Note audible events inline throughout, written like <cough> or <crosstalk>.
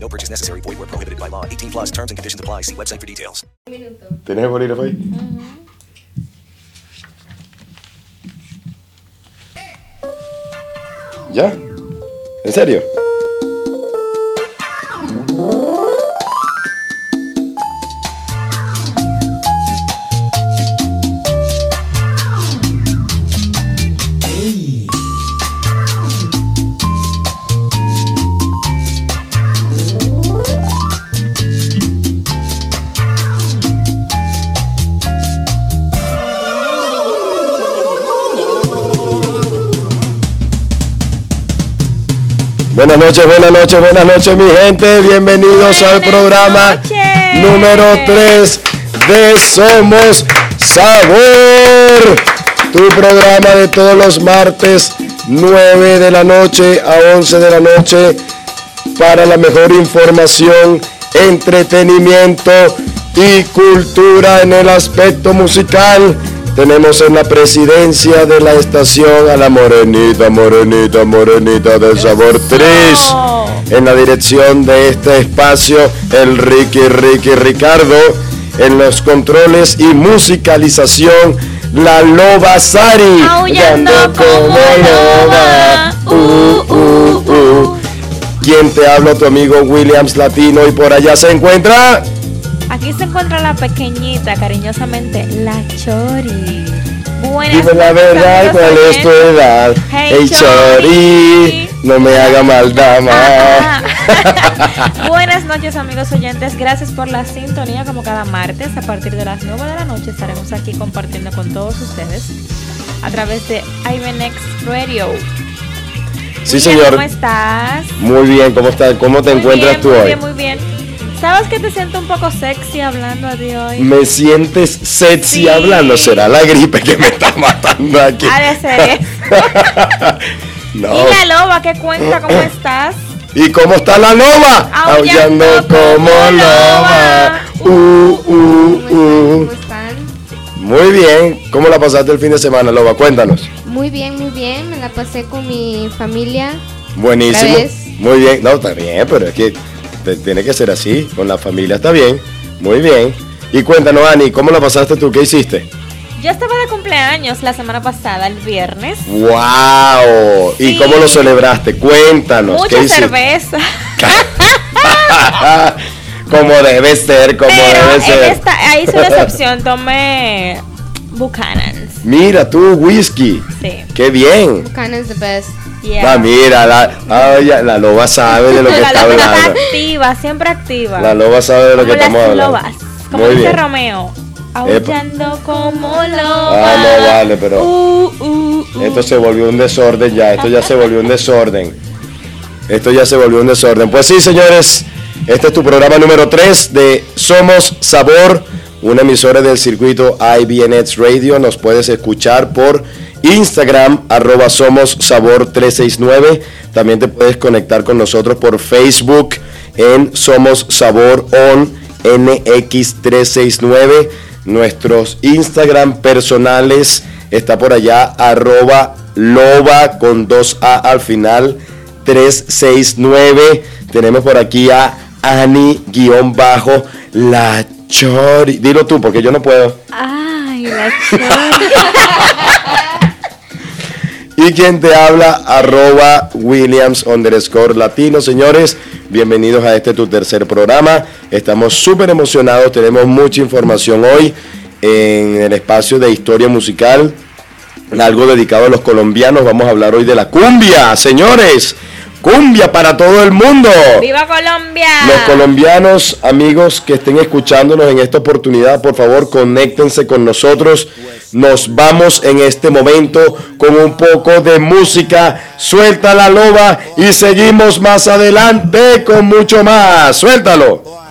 No purchase necessary. Void where prohibited by law. 18 plus terms and conditions apply. See website for details. ¿Tienes el bolígrafo ahí? ¿Ya? ¿En serio? Buenas noches, buenas noches, buenas noches mi gente. Bienvenidos al programa número 3 de Somos Sabor. Tu programa de todos los martes 9 de la noche a 11 de la noche para la mejor información, entretenimiento y cultura en el aspecto musical. Tenemos en la presidencia de la estación a la morenita, morenita, morenita del sabor tris. En la dirección de este espacio, el Ricky, Ricky, Ricardo. En los controles y musicalización, la Loba Sari. Aullando como loba. Uh, uh, uh. ¿Quién te habla? Tu amigo Williams Latino. Y por allá se encuentra... Aquí se encuentra la pequeñita, cariñosamente, la Chori. Buenas Dime la verdad, ¿cuál es tu edad? Hey, Hey, Chori, no me haga maldad. <laughs> Buenas noches amigos oyentes, gracias por la sintonía como cada martes a partir de las 9 de la noche estaremos aquí compartiendo con todos ustedes a través de IBNX Radio. Sí, señor. ¿Cómo estás? Muy bien, ¿cómo estás? ¿Cómo te Muy encuentras bien, tú muy hoy? bien, muy bien. ¿Sabes que te siento un poco sexy hablando de hoy? Me sientes sexy Sí. hablando, será la gripe que me está matando aquí. Ha de ser eso. <laughs> no. Y la loba, ¿qué cuenta? ¿Cómo <clears throat> estás? ¿Y cómo está la loba? Aullando como loba. Uh, uh, uh. ¿Cómo están? Muy bien. ¿Cómo la pasaste el fin de semana, loba? Cuéntanos. Muy bien, muy bien. Me la pasé con mi familia. Buenísimo. Muy bien. No, está bien, pero es que tiene que ser así. Con la familia está bien. Muy bien. Y cuéntanos, Ani, ¿cómo la pasaste tú? ¿Qué hiciste? Yo estaba de cumpleaños la semana pasada, el viernes. ¡Wow! ¿Y cómo lo celebraste? Cuéntanos. ¿qué Mucha hiciste? cerveza. <laughs> como debe ser, como Pero debe en ser. esta, ahí hice una excepción. <laughs> Tomé Buchanan's. Mira tú, whisky. Sí. ¡Qué bien! Buchanan's the best. Yeah. Ah, mira, la, ah, ya, la loba sabe de lo que <laughs> la está loba está hablando. activa, siempre activa. La loba sabe de lo como que estamos las hablando. lobas. Como Muy dice bien. Romeo. Aullando como loba. Ah, no vale, pero Uh, uh, uh. esto se volvió un desorden ya. Esto ya se volvió un desorden. Esto ya se volvió un desorden. Pues sí, señores, este es tu programa número 3 de Somos Sabor, una emisora del circuito IBNX Radio. Nos puedes escuchar por Instagram, arroba Somos Sabor 369. También te puedes conectar con nosotros por Facebook en Somos Sabor On NX369. Nuestros Instagram personales está por allá, arroba loba con 2A al final 369. Tenemos por aquí a Ani guion bajo la chori. Dilo tú porque yo no puedo. Ay, la <laughs> chori. Y quien te habla, arroba Williams underscore latino. Señores, bienvenidos a este tu tercer programa. Estamos súper emocionados, tenemos mucha información hoy en el espacio de historia musical. Algo dedicado a los colombianos. Vamos a hablar hoy de la cumbia, señores. Cumbia para todo el mundo. ¡Viva Colombia! Los colombianos, amigos que estén escuchándonos en esta oportunidad, por favor, conéctense con nosotros. Nos vamos en este momento con un poco de música. Suelta la loba y seguimos más adelante con mucho más. Suéltalo.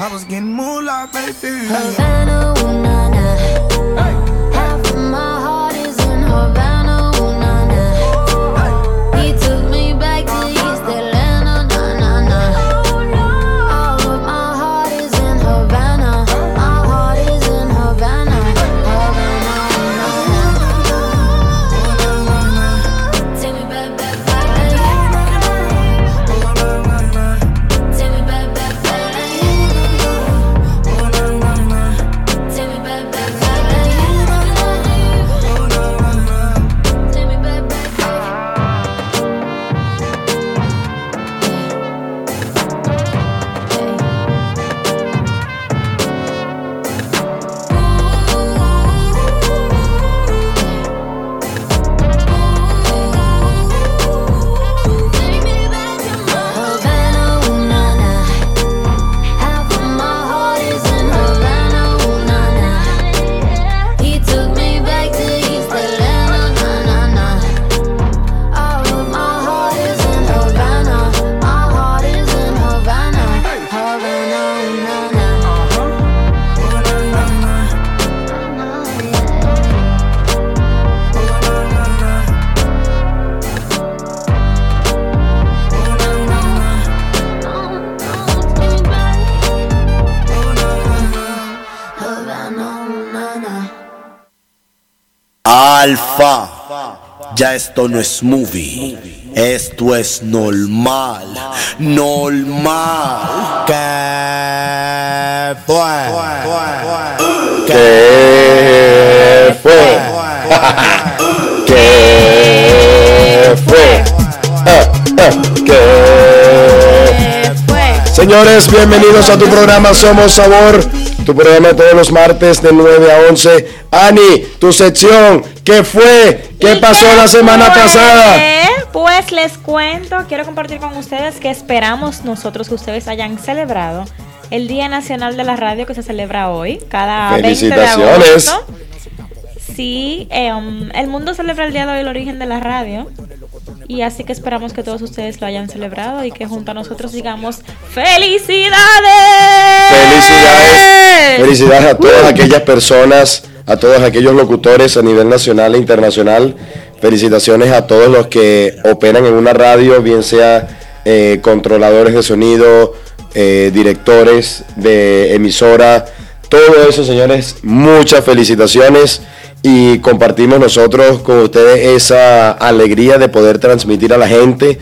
I was getting moolah, baby. Havana, Ya esto no es movie, esto es normal, normal. ¿Qué fue? ¿Qué fue? ¿Qué Señores, bienvenidos a tu programa Somos Sabor, tu programa todos los martes de 9 a 11. Ani, tu sección, ¿qué fue? ¿Qué ¿Y pasó qué la semana fue? pasada? Pues les cuento, quiero compartir con ustedes que esperamos nosotros que ustedes hayan celebrado el Día Nacional de la Radio que se celebra hoy, cada 20 de Felicitaciones. agosto. Sí, eh, um, el mundo celebra el día de hoy el origen de la radio. Y así que esperamos que todos ustedes lo hayan celebrado y que junto a nosotros digamos ¡Felicidades! Felicidades. Felicidades a todas aquellas personas, a todos aquellos locutores a nivel nacional e internacional. Felicitaciones a todos los que operan en una radio, bien sea eh, controladores de sonido, eh, directores de emisora, todo eso, señores. Muchas felicitaciones y compartimos nosotros con ustedes esa alegría de poder transmitir a la gente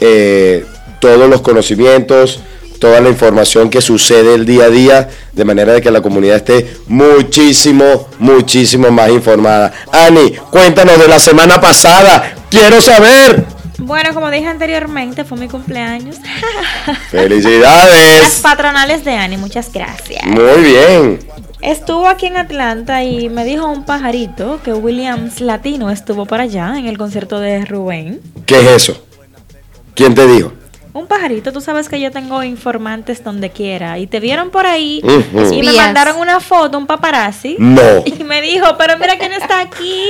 eh, todos los conocimientos, toda la información que sucede el día a día, de manera de que la comunidad esté muchísimo, muchísimo más informada. Ani, cuéntanos de la semana pasada, quiero saber. Bueno, como dije anteriormente, fue mi cumpleaños. <laughs> Las Felicidades. patronales de Ani, muchas gracias. Muy bien. Estuvo aquí en Atlanta y me dijo un pajarito que Williams Latino estuvo para allá en el concierto de Rubén. ¿Qué es eso? ¿Quién te dijo? Un pajarito, tú sabes que yo tengo informantes donde quiera y te vieron por ahí y me mandaron una foto, un paparazzi. No. Y me dijo, pero mira quién está aquí.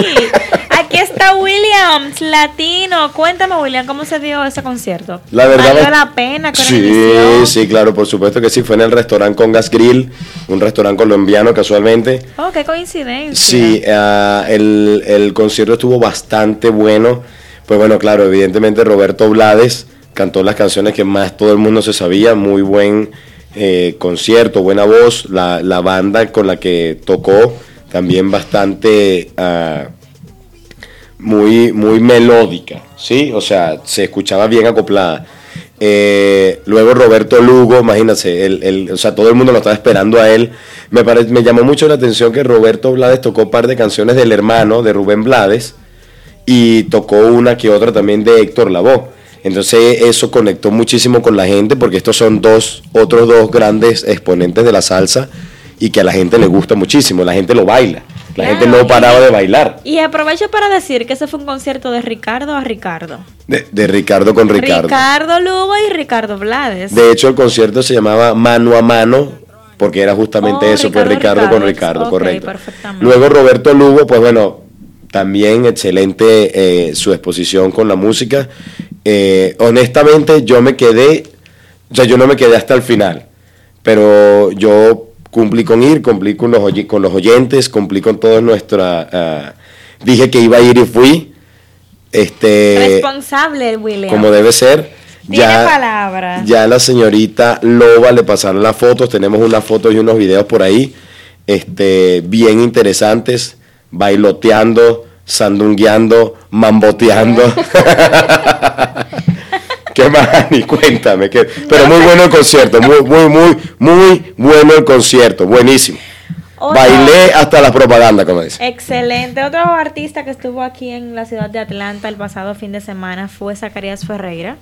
Aquí está Williams Latino. Cuéntame, William, ¿cómo se dio ese concierto? La verdad ¿Valió es- la pena? ¿Qué Sí, sí, claro, por supuesto que sí. Fue en el restaurante Congas Grill, un restaurante colombiano casualmente. Oh, qué coincidencia. Sí, el, el concierto estuvo bastante bueno. Pues bueno, claro, evidentemente Roberto Blades cantó las canciones que más todo el mundo se sabía. Muy buen eh, concierto, buena voz. La, la banda con la que tocó también bastante... ah, muy, muy melódica, ¿sí? O sea, se escuchaba bien acoplada. Eh, luego Roberto Lugo, imagínense, el, el- o sea, todo el mundo lo estaba esperando a él. Me, me llamó mucho la atención que Roberto Blades tocó un par de canciones del hermano de Rubén Blades y tocó una que otra también de Héctor Lavoe. Entonces eso conectó muchísimo con la gente porque estos son dos, otros dos grandes exponentes de la salsa y que a la gente le gusta muchísimo, la gente lo baila. La Claro. gente no paraba de bailar. Y aprovecho para decir que ese fue un concierto de Ricardo a Ricardo. De, de Ricardo con Ricardo. Ricardo Lugo y Ricardo Blades. De hecho, el concierto se llamaba Mano a Mano, porque era justamente Oh, eso, Ricardo, Ricardo con Ricardo. Correcto. perfectamente. Luego Roberto Lugo, pues bueno, también excelente eh, su exposición con la música. Eh, honestamente, yo me quedé, o sea, yo no me quedé hasta el final, pero yo cumplí con ir, cumplí con los, oy- con los oyentes, cumplí con toda nuestra... ah, dije que iba a ir y fui. Este, Responsable, William. como debe ser. Tiene palabras. Ya la señorita Loba le pasaron las fotos, tenemos unas fotos y unos videos por ahí, este, bien interesantes, bailoteando, sandungueando, mamboteando. <laughs> <laughs> ¿Qué más, <laughs> Ani? Cuéntame. que- pero muy bueno el concierto, muy, muy, muy, muy bueno el concierto, buenísimo. Otro- Bailé hasta la propaganda, como dice. Excelente. Otro artista que estuvo aquí en la ciudad de Atlanta el pasado fin de semana fue Zacarías Ferreira.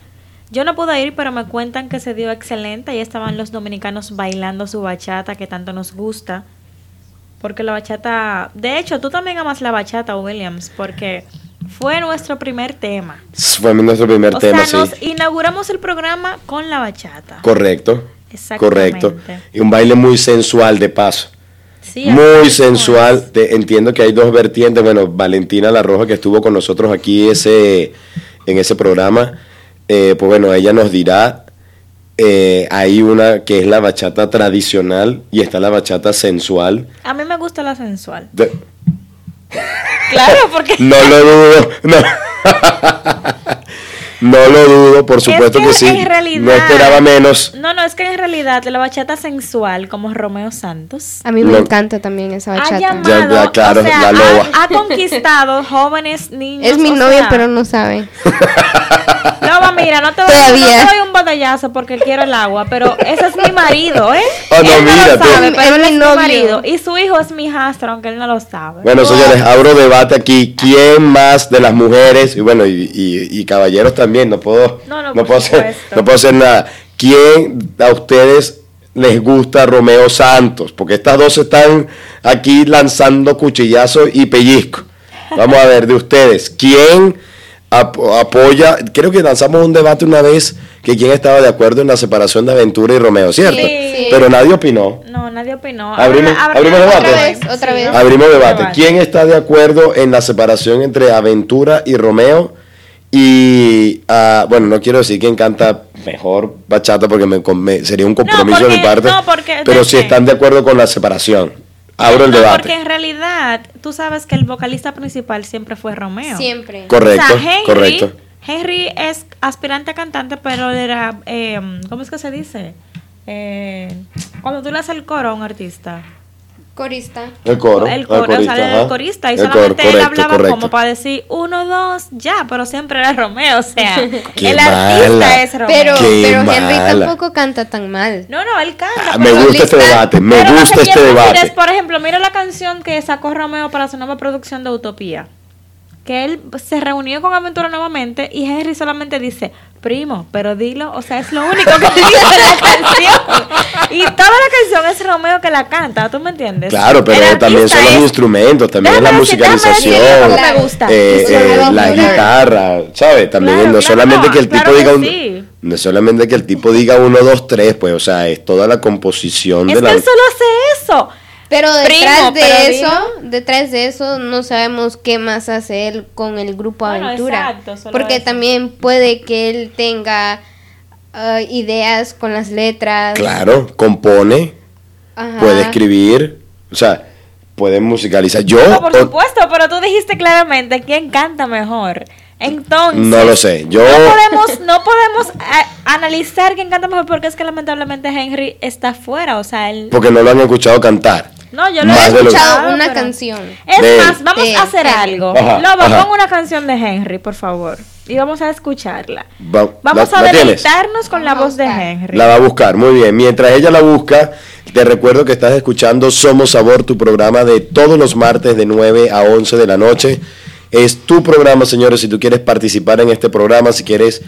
Yo no pude ir, pero me cuentan que se dio excelente. Ahí estaban los dominicanos bailando su bachata que tanto nos gusta. Porque la bachata... De hecho, tú también amas la bachata, Williams, porque fue nuestro primer tema. Fue nuestro primer O tema, sea, sí. nos inauguramos el programa con la bachata. Correcto. Exactamente. Correcto. Y un baile muy sensual de paso. Sí, muy sensual. Te- entiendo que hay dos vertientes. Bueno, Valentina La Roja que estuvo con nosotros aquí ese, en ese programa, eh, pues bueno, ella nos dirá. Eh, hay una que es la bachata tradicional y está la bachata sensual. A mí me gusta la sensual. De- <laughs> Claro, porque... <laughs> no lo dudo. No. <laughs> No lo dudo, por supuesto Es que, sí. En realidad, no esperaba menos. No, no, es que en realidad la bachata sensual, como Romeo Santos, A mí me No. encanta también esa ha bachata. llamado, Ya, ya, claro, o sea, la loba. ha, ha conquistado jóvenes, niños. Es mi sea, pero no sabe. Mira, no te, doy, no Todavía. te doy un botellazo porque quiero el agua, pero ese es mi marido, ¿eh? Oh, no, él no mira, lo tú- sabe, Es pero él mi es mi novio. marido. Y su hijo es mi hijastro, aunque él no lo sabe. Bueno, señores, abro debate aquí. ¿Quién más de las mujeres, y bueno, y, y- y caballeros también, no puedo, No, no, no puedo hacer, no puedo hacer nada. ¿Quién a ustedes les gusta Romeo Santos? Porque estas dos están aquí lanzando cuchillazos y pellizcos. Vamos a ver, de ustedes, ¿quién ap- apoya? Creo que lanzamos un debate una vez que quién estaba de acuerdo en la separación de Aventura y Romeo, ¿cierto? Sí. Pero nadie opinó. No, nadie opinó. Abrimos- Ahora- abrimos ahora- debate. Otra vez, otra vez. Abrimos debate. ¿Quién está de acuerdo en la separación entre Aventura y Romeo? Y, ah, bueno, no quiero decir quién canta mejor bachata porque me, me- sería un compromiso de porque- mi parte. no, porque- pero ¿de si están de acuerdo con la separación. Abro el No, debate. Porque en realidad, tú sabes que el vocalista principal siempre fue Romeo. Siempre. Correcto, O sea, Henry, correcto. Henry es aspirante a cantante, pero era, eh, ¿cómo es que se dice? Eh, cuando tú le haces el coro a un artista. Corista. El coro. el coro, o sea, corista, el corista. Y El coro, solamente él correcto, hablaba correcto. como para decir uno, dos, ya, pero siempre era Romeo. O sea, <laughs> Qué el mala. artista es Romeo. Pero, Qué pero Henry mala. tampoco canta tan mal. no, no, él canta. Ah, pero- me gusta este debate, me gusta este debate. es, por ejemplo, mira la canción que sacó Romeo para su nueva producción de Utopía. Que él se reunió con Aventura nuevamente y Henry solamente dice, primo, pero dilo, o sea, es lo único que <laughs> dice la canción. Y toda la canción es Romeo que la canta, ¿tú me entiendes? Claro, pero también son los es- instrumentos, también es la decir- musicalización, me gusta. eh, eh, la guitarra, ¿sabes? También Claro, no claro, solamente que el tipo claro diga que un, sí. no solamente que el tipo diga uno, dos, tres, pues, o sea, es toda la composición Es de que la. él solo hace eso. Pero detrás Primo, de pero eso, detrás de eso no sabemos qué más hace él con el grupo Bueno, Aventura. exacto, solo porque eso. también puede que él tenga ah, ideas con las letras. Claro, compone, Ajá. puede escribir, o sea, puede musicalizar. Yo No, por o- supuesto, pero tú dijiste claramente quién canta mejor. Entonces, no lo sé. Yo no podemos, no podemos a- analizar quién canta mejor porque es que lamentablemente Henry está fuera, o sea, él porque no lo han escuchado cantar. No, yo lo he escuchado una pero- canción. Es de más, vamos De a hacer algo. Ajá, Loba, ajá. pon una canción de Henry, por favor, y vamos a escucharla. Va- Vamos ¿la- a deleitarnos con la voz de. Henry. La va a buscar, muy bien. Mientras ella la busca, te recuerdo que estás escuchando Somos Sabor, tu programa de todos los martes de 9 a 11 de la noche. Es tu programa, señores, si tú quieres participar en este programa, si quieres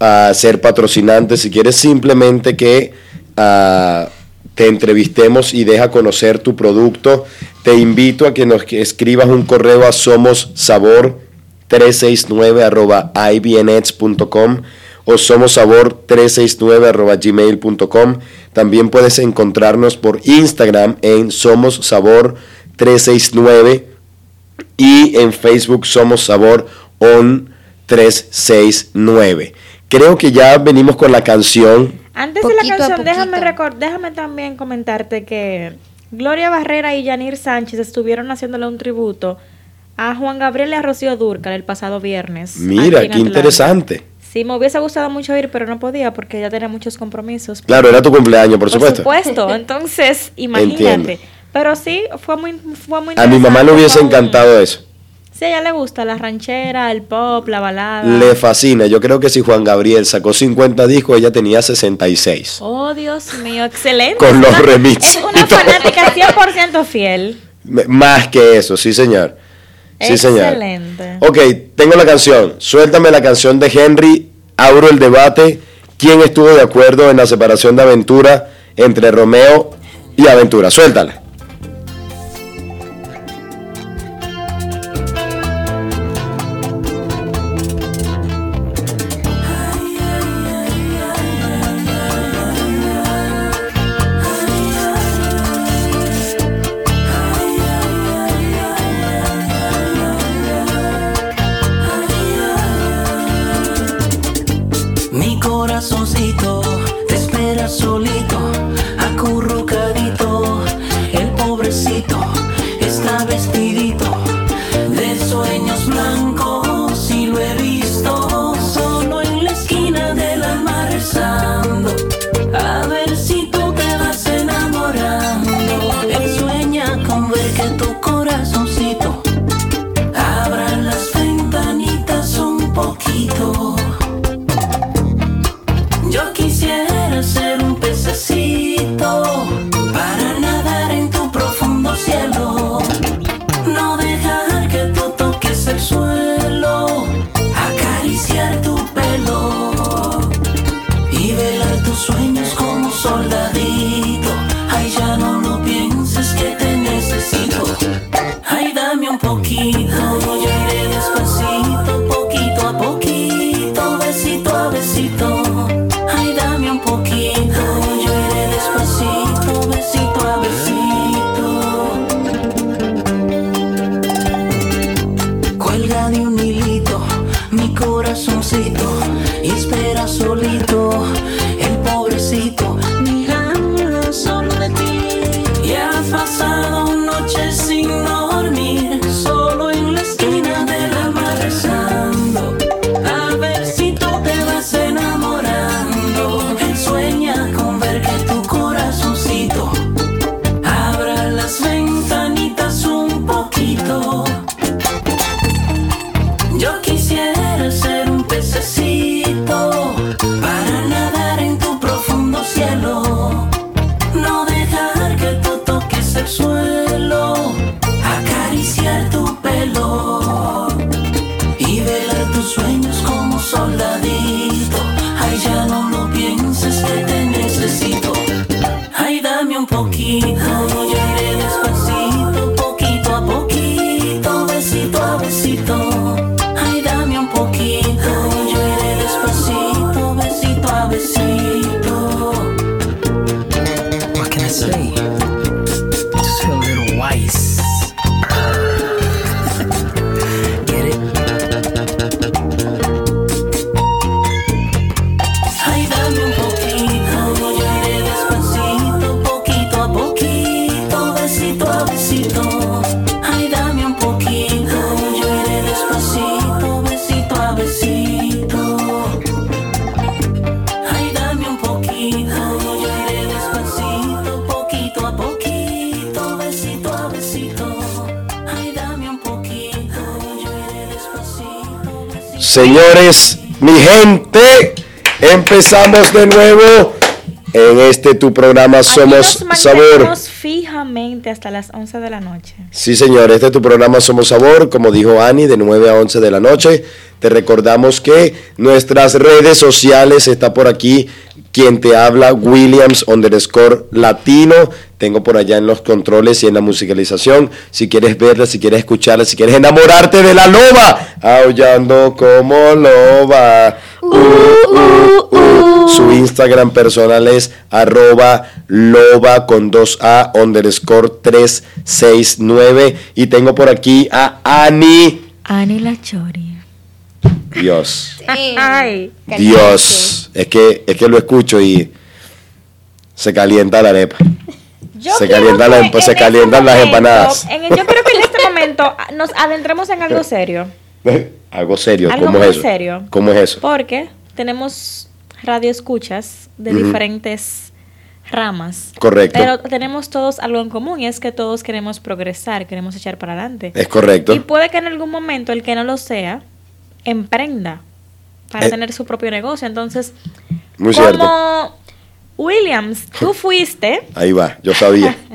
ah, ser patrocinante, si quieres simplemente que ah, te entrevistemos y deja conocer tu producto, te invito a que nos escribas un correo a somosabor 369 arroba ibnets.com o somosabor 369 arroba gmail.com. También puedes encontrarnos por Instagram en Somos Sabor 369 y en Facebook Somos Sabor On 369. Creo que ya venimos con la canción. Antes de Poquito la canción, déjame, déjame también comentarte que Gloria Barrera y Yanir Sánchez estuvieron haciéndole un tributo a Juan Gabriel y a Rocío Durcal el pasado viernes. Mira, qué Atlanta. interesante. Sí, me hubiese gustado mucho ir, pero no podía porque ya tenía muchos compromisos. Claro, era tu cumpleaños, por, Por supuesto. supuesto. <laughs> Entonces, imagínate. Entiendo. Pero sí, fue muy, fue muy A mi mamá le interesante, hubiese encantado eso. Sí, a ella le gusta la ranchera, el pop, la balada. Le fascina. Yo creo que si Juan Gabriel sacó 50 discos, ella tenía 66. Oh, Dios mío, excelente. Con los remixes Es una fanática 100% fiel. Más que eso, sí señor. Sí señor. Excelente. Ok, tengo la canción. Suéltame la canción de Henry. Abro el debate. ¿Quién estuvo de acuerdo en la separación de Aventura entre Romeo y Aventura? Suéltala. Empezamos de nuevo en este tu programa Somos Sabor. fijamente hasta las 11 de la noche. Sí, señor, este es tu programa Somos Sabor, como dijo Ani, de 9 a 11 de la noche. Te recordamos que nuestras redes sociales está por aquí. Quien te habla, Williams underscore latino. Tengo por allá en los controles y en la musicalización. Si quieres verla, si quieres escucharla, si quieres enamorarte de la loba, aullando como loba. Uh, uh, uh. Su Instagram personal es arroba loba con 2A underscore 369. Y tengo por aquí a Ani. Ani la Chori. Dios. Ay. Dios. Es que, es que lo escucho y se calienta la arepa. Yo Se quiero calientan las se en calientan este las momento- empanadas. en- yo quiero que en este momento nos adentremos en algo serio. Algo serio, Algo ¿cómo es eso? serio. ¿Cómo es eso? Porque tenemos radio escuchas de diferentes ramas. Correcto. Pero tenemos todos algo en común y es que todos queremos progresar, queremos echar para adelante. Es correcto. Y puede que en algún momento el que no lo sea, emprenda para Eh. tener su propio negocio. Entonces, Muy como cierto. Williams, tú <laughs> fuiste. Ahí va, yo sabía. <laughs>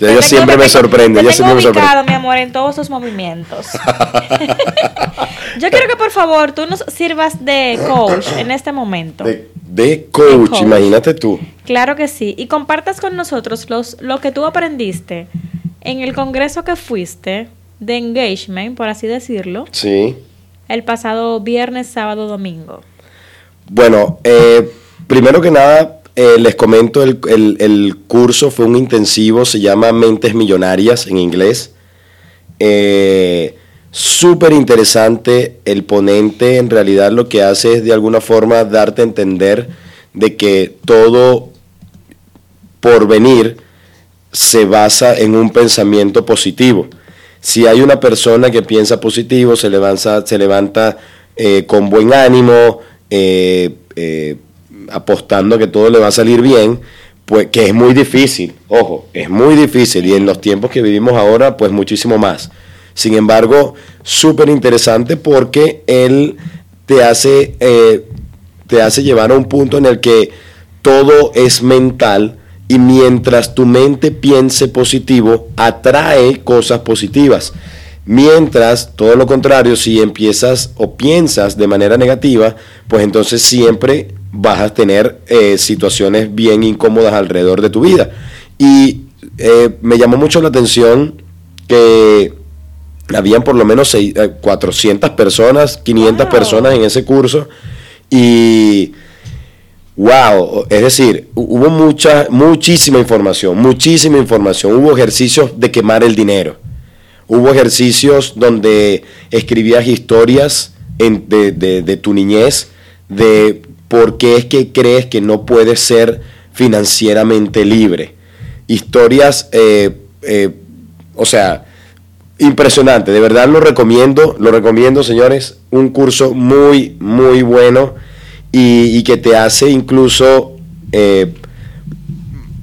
Ella tengo- siempre me sorprende, tengo siempre me ubicado, sorprende. mi amor, en todos tus movimientos. <laughs> Yo quiero que por favor tú nos sirvas de coach en este momento. De, de coach, coach. imagínate tú. Claro que sí. Y compartas con nosotros los, lo que tú aprendiste en el congreso que fuiste de engagement, por así decirlo, Sí. el pasado viernes, sábado, domingo. Bueno, eh, primero que nada, eh, les comento, el, el- curso fue un intensivo, se llama Mentes Millonarias en inglés. Eh, Súper interesante, el ponente en realidad lo que hace es de alguna forma darte a entender de que todo por venir se basa en un pensamiento positivo. Si hay una persona que piensa positivo, se levanta, se levanta eh, con buen ánimo, eh, apostando que todo le va a salir bien, pues que es muy difícil, ojo, es muy difícil y en los tiempos que vivimos ahora, pues muchísimo más. Sin embargo, súper interesante porque él te hace, eh, te hace llevar a un punto en el que todo es mental y mientras tu mente piense positivo, atrae cosas positivas. Mientras, todo lo contrario, si empiezas o piensas de manera negativa, pues entonces siempre vas a tener eh, situaciones bien incómodas alrededor de tu vida. Y eh, me llamó mucho la atención que habían por lo menos seis- eh, 400 personas, 500 personas en ese curso. Y wow, es decir, hu- hubo mucha, muchísima información, muchísima información, hubo ejercicios de quemar el dinero, hubo ejercicios donde escribías historias en- de, de- de tu niñez, de por qué es que crees que no puedes ser financieramente libre, historias, eh, eh, o sea, impresionante, de verdad lo recomiendo, lo recomiendo señores, un curso muy, muy bueno y, que te hace incluso eh,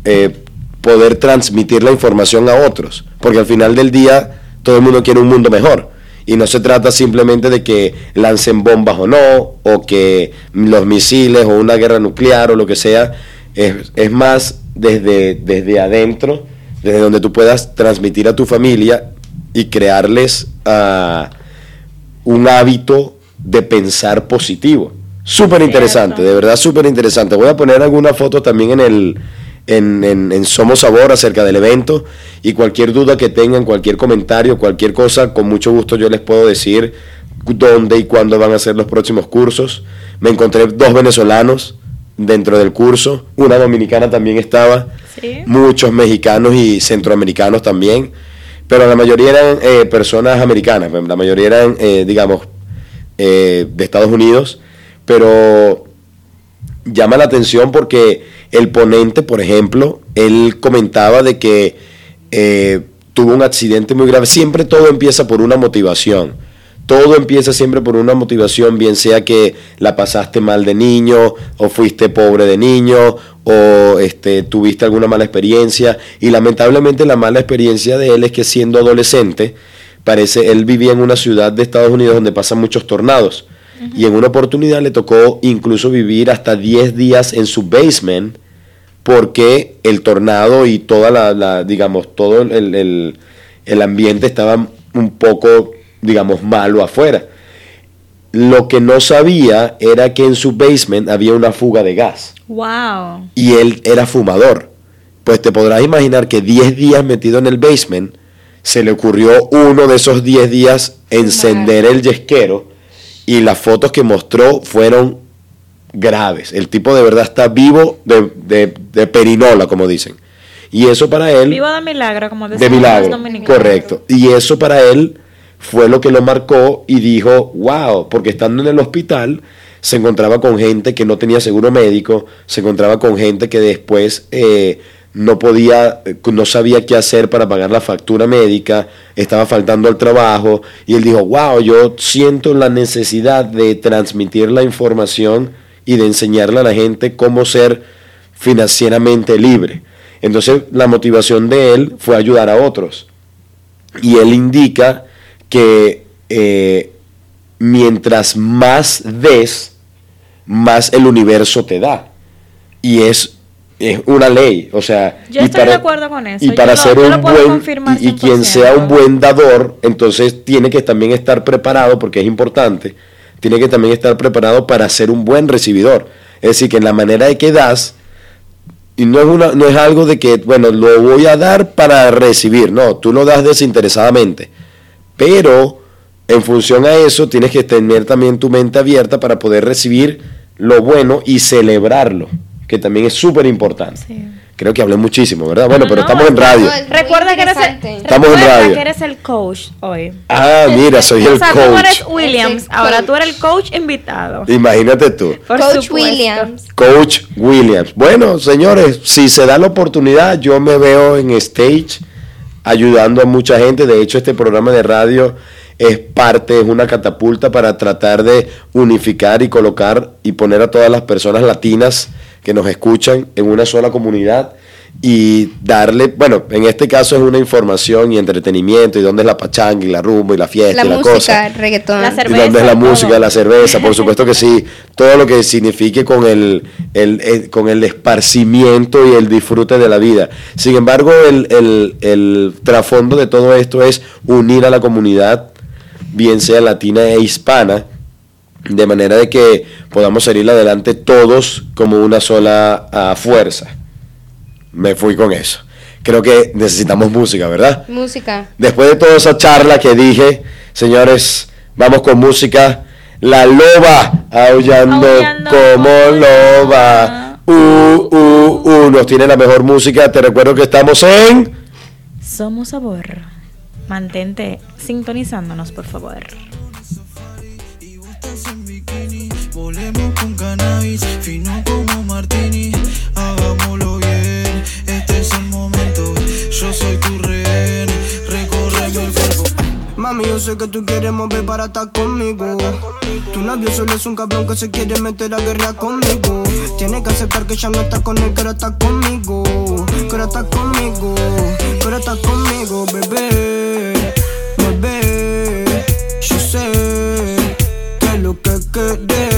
eh, poder transmitir la información a otros, porque al final del día todo el mundo quiere un mundo mejor. Y no se trata simplemente de que lancen bombas o no, o que los misiles o una guerra nuclear o lo que sea. Es, es más desde, desde adentro, desde donde tú puedas transmitir a tu familia y crearles ah, un hábito de pensar positivo. Súper interesante, de verdad súper interesante. Voy a poner alguna foto también en el en, en- en Somos Sabor acerca del evento. Y cualquier duda que tengan, cualquier comentario, cualquier cosa, con mucho gusto yo les puedo decir dónde y cuándo van a ser los próximos cursos. Me encontré dos venezolanos dentro del curso, una dominicana también estaba, muchos mexicanos y centroamericanos también, pero la mayoría eran eh, personas americanas, la mayoría eran, eh, digamos, eh, de Estados Unidos, pero llama la atención porque el ponente, por ejemplo, él comentaba de que eh, tuvo un accidente muy grave. Siempre todo empieza por una motivación. Todo empieza siempre por una motivación, bien sea que la pasaste mal de niño, o fuiste pobre de niño, o este, tuviste alguna mala experiencia. Y lamentablemente la mala experiencia de él es que siendo adolescente, parece, él vivía en una ciudad de Estados Unidos donde pasan muchos tornados. Y en una oportunidad le tocó incluso vivir hasta 10 días en su basement porque el tornado y toda la, la, digamos, todo el, el- el ambiente estaba un poco, digamos, malo afuera. lo que no sabía era que en su basement había una fuga de gas Wow. y él era fumador. Pues te podrás imaginar que 10 días metido en el basement, se le ocurrió uno de esos 10 días encender el yesquero y las fotos que mostró fueron graves. El tipo de verdad está vivo de, de- de perinola, como dicen. Y eso para él... Vivo de milagro, como de decimos los milagro, correcto. Y eso para él fue lo que lo marcó y dijo, wow, porque estando en el hospital se encontraba con gente que no tenía seguro médico, se encontraba con gente que después eh, no podía, no sabía qué hacer para pagar la factura médica, estaba faltando al trabajo y él dijo, wow, yo siento la necesidad de transmitir la información y de enseñarle a la gente cómo ser financieramente libre. Entonces la motivación de él fue ayudar a otros. Y él indica que eh, mientras más des, más el universo te da. Y es, es una ley. O sea, Yo y estoy de acuerdo con eso. Y para ser un buen, y, y quien 100%. sea un buen dador, entonces tiene que también estar preparado, porque es importante, tiene que también estar preparado para ser un buen recibidor. Es decir, que en la manera de que das, y no es, una, no es algo de que, bueno, lo voy a dar para recibir, no, tú lo das desinteresadamente. Pero en función a eso tienes que tener también tu mente abierta para poder recibir lo bueno y celebrarlo, que también es súper importante. Creo que hablé muchísimo, ¿verdad? Bueno, pero No, estamos en radio. Recuerda que eres el. Estamos en radio. que eres el coach hoy. Ah, mira, soy o el tú eres coach. Williams, ahora coach. tú eres el coach invitado. Imagínate tú. Por Coach supuesto. Williams. Coach Williams. Bueno, señores, si se da la oportunidad, yo me veo en stage ayudando a mucha gente. De hecho, este programa de radio es parte, es una catapulta para tratar de unificar y colocar y poner a todas las personas latinas que nos escuchan en una sola comunidad y darle, bueno, en este caso es una información y entretenimiento y dónde es la pachanga y la rumba y la fiesta La y la música, cosa. reggaetón. La ¿Y cerveza, dónde es la todo. música, la cerveza? Por supuesto que sí. Todo lo que signifique con el, el- el- con el esparcimiento y el disfrute de la vida. Sin embargo, el, el- el trasfondo de todo esto es unir a la comunidad, bien sea latina e hispana, de manera de que podamos salir adelante todos como una sola ah, fuerza. Me fui con eso. Creo que necesitamos música, ¿verdad? Música. Después de toda esa charla que dije, señores, vamos con música. La loba aullando, como loba. Uh, uh, uh, nos tiene la mejor música. Te recuerdo que estamos en. Somos sabor. Mantente sintonizándonos, por favor. Fino como martini, hagámoslo bien, este es el momento, yo soy tu rehén, recórreme el cuerpo. Mami, yo sé que tú quieres mover para estar conmigo. Tu novio solo es un cabrón que se quiere meter a guerra conmigo. Tienes que aceptar que ya no estás con él, que ahora estás conmigo. Que ahora estás conmigo, que ahora estás conmigo, bebé. Bebé, yo sé que es lo que querés,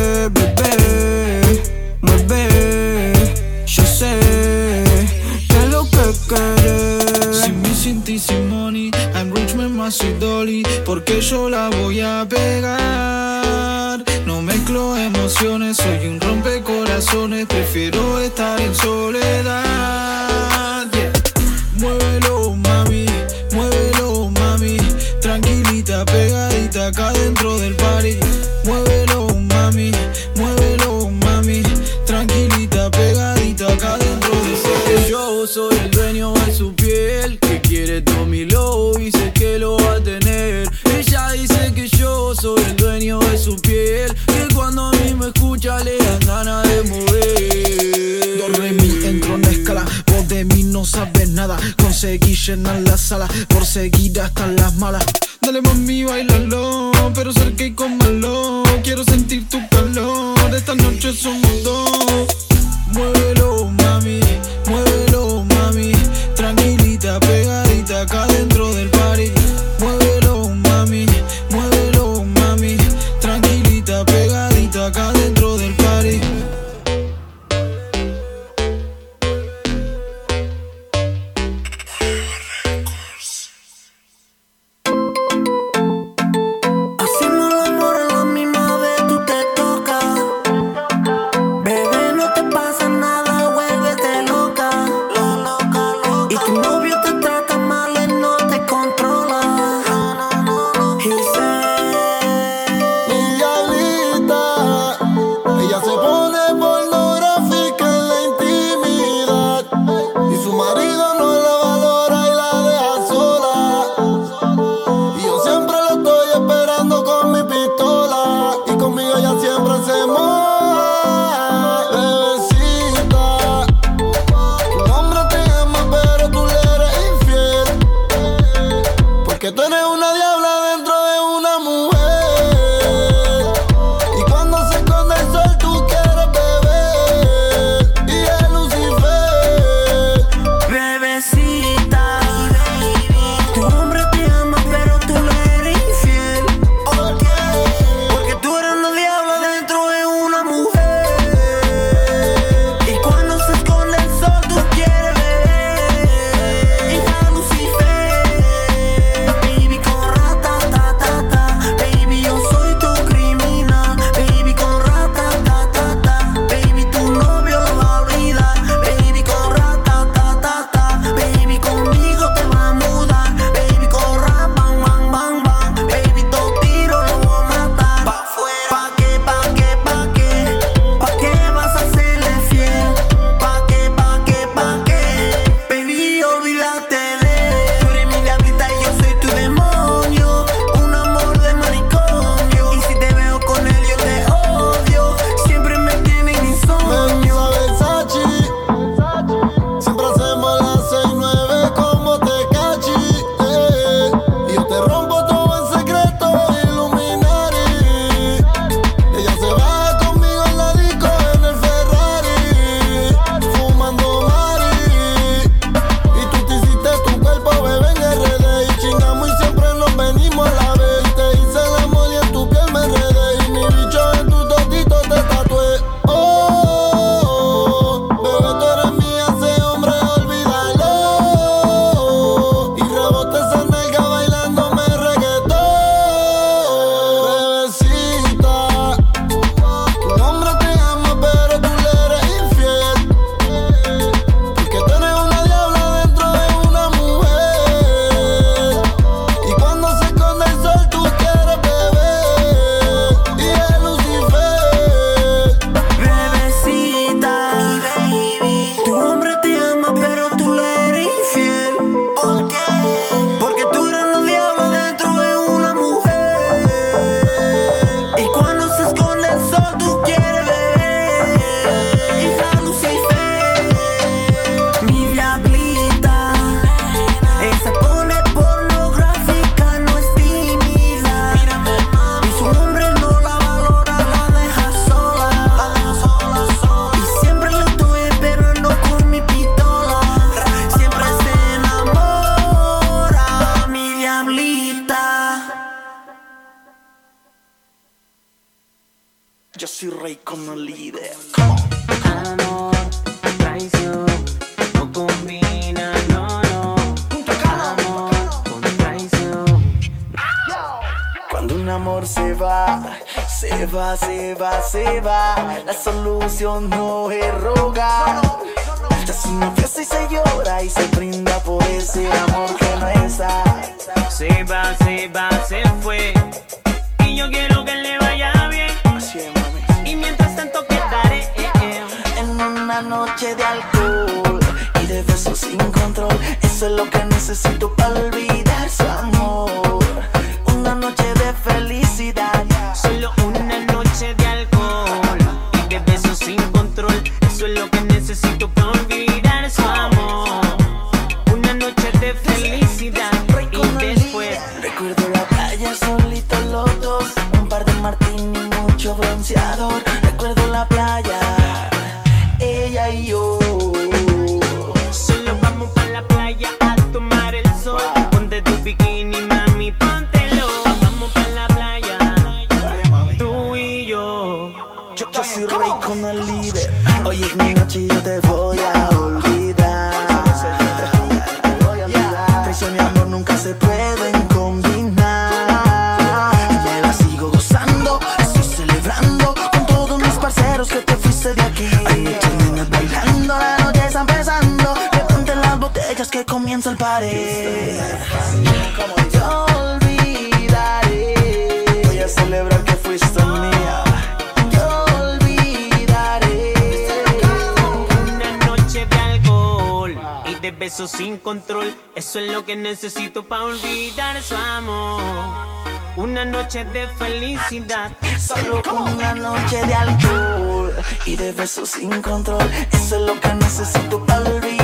Solo con una noche de alcohol y de besos sin control. Eso es lo que necesito para olvidar.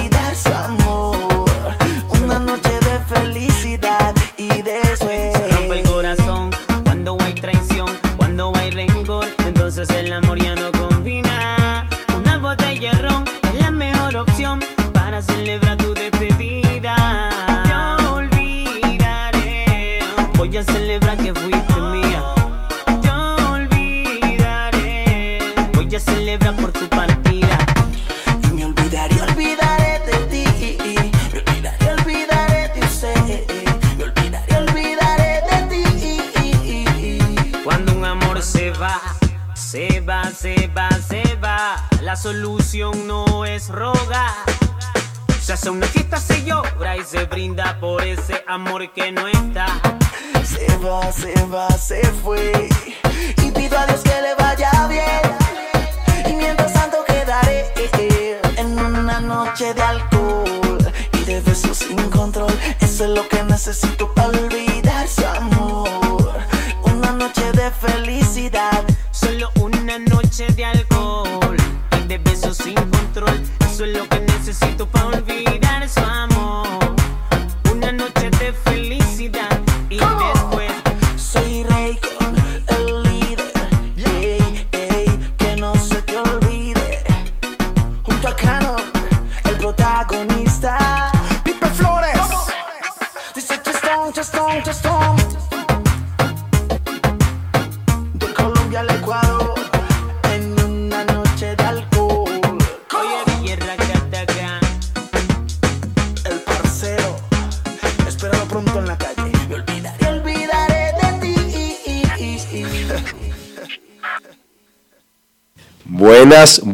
En una fiesta se llora y se brinda por ese amor que no está. Se va, se va, se fue. Y pido a Dios que le vaya bien. Y mientras tanto quedaré eh, eh, en una noche de alcohol y de besos sin control. Eso es lo que necesito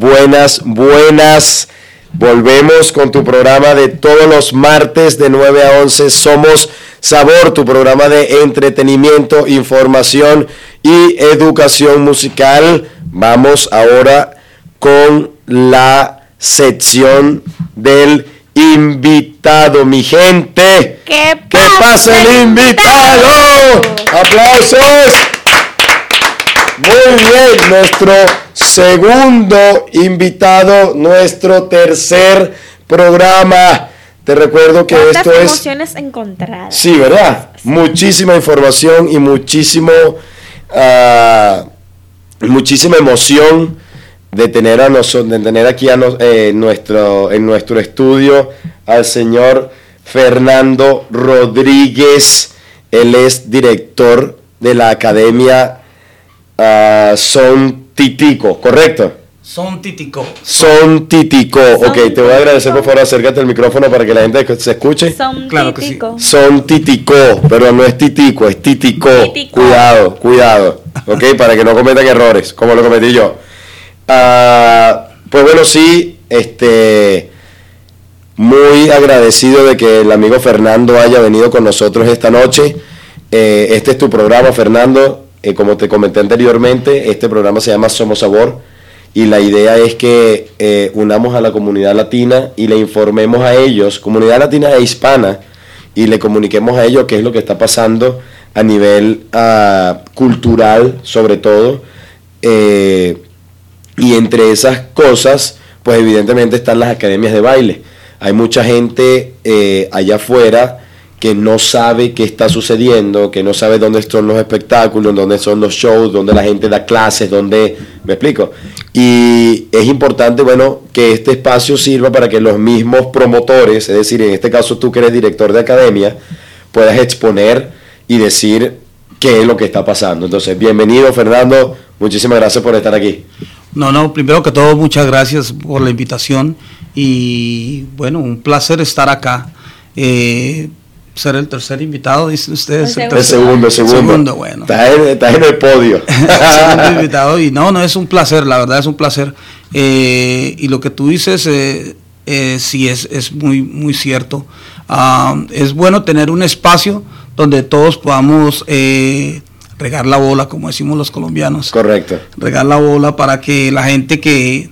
buenas, buenas. Volvemos con tu programa de todos los martes de 9 a 11. Somos Sabor, tu programa de entretenimiento, información y educación musical. Vamos ahora con la sección del invitado, mi gente. ¿Qué pasa, ¿Qué pasa el invitado? invitado? ¡Aplausos! Muy bien, nuestro segundo invitado, nuestro tercer programa. Te recuerdo que esto emociones es. emociones encontradas. Sí, ¿verdad? Muchísima información y muchísimo. Ah, muchísima emoción de tener, a nosotros, de tener aquí a eh, nuestro, en nuestro estudio al señor Fernando Rodríguez. Él es director de la Academia ah, uh, Sound Titico, ¿correcto? Son Titico. Son Titico. Son ok, te voy a agradecer, por Titico. favor, acércate al micrófono para que la gente se escuche. Son Claro que sí. típico. Son Titico, pero no es Titico, es Titico. Titico. Cuidado, cuidado. Ok, <laughs> para que no cometan errores, como lo cometí yo. Ah, pues bueno, sí, este. Muy agradecido de que el amigo Fernando haya venido con nosotros esta noche. Eh, este es tu programa, Fernando. Eh, como te comenté anteriormente, este programa se llama Somos Sabor y la idea es que eh, unamos a la comunidad latina y le informemos a ellos, comunidad latina e hispana, y le comuniquemos a ellos qué es lo que está pasando a nivel ah, cultural, sobre todo. Eh, y entre esas cosas, pues evidentemente están las academias de baile. Hay mucha gente allá afuera que no sabe qué está sucediendo, que no sabe dónde son los espectáculos, dónde son los shows, dónde la gente da clases, dónde... ¿Me explico? Y es importante, bueno, que este espacio sirva para que los mismos promotores, es decir, en este caso tú que eres director de academia, puedas exponer y decir qué es lo que está pasando. Entonces, bienvenido Fernando, muchísimas gracias por estar aquí. No, no, primero que todo, muchas gracias por la invitación y bueno, un placer estar acá. Eh, ser el tercer invitado, dicen ustedes. El El segundo, el segundo. Segundo, bueno. Estás en, estás en el podio. <laughs> Segundo <laughs> invitado y no, no es un placer, la verdad es un placer. Eh, y lo que tú dices eh, eh, sí es, es muy, muy cierto. Ah, es bueno tener un espacio donde todos podamos eh, regar la bola, como decimos los colombianos. Correcto. regar la bola para que la gente que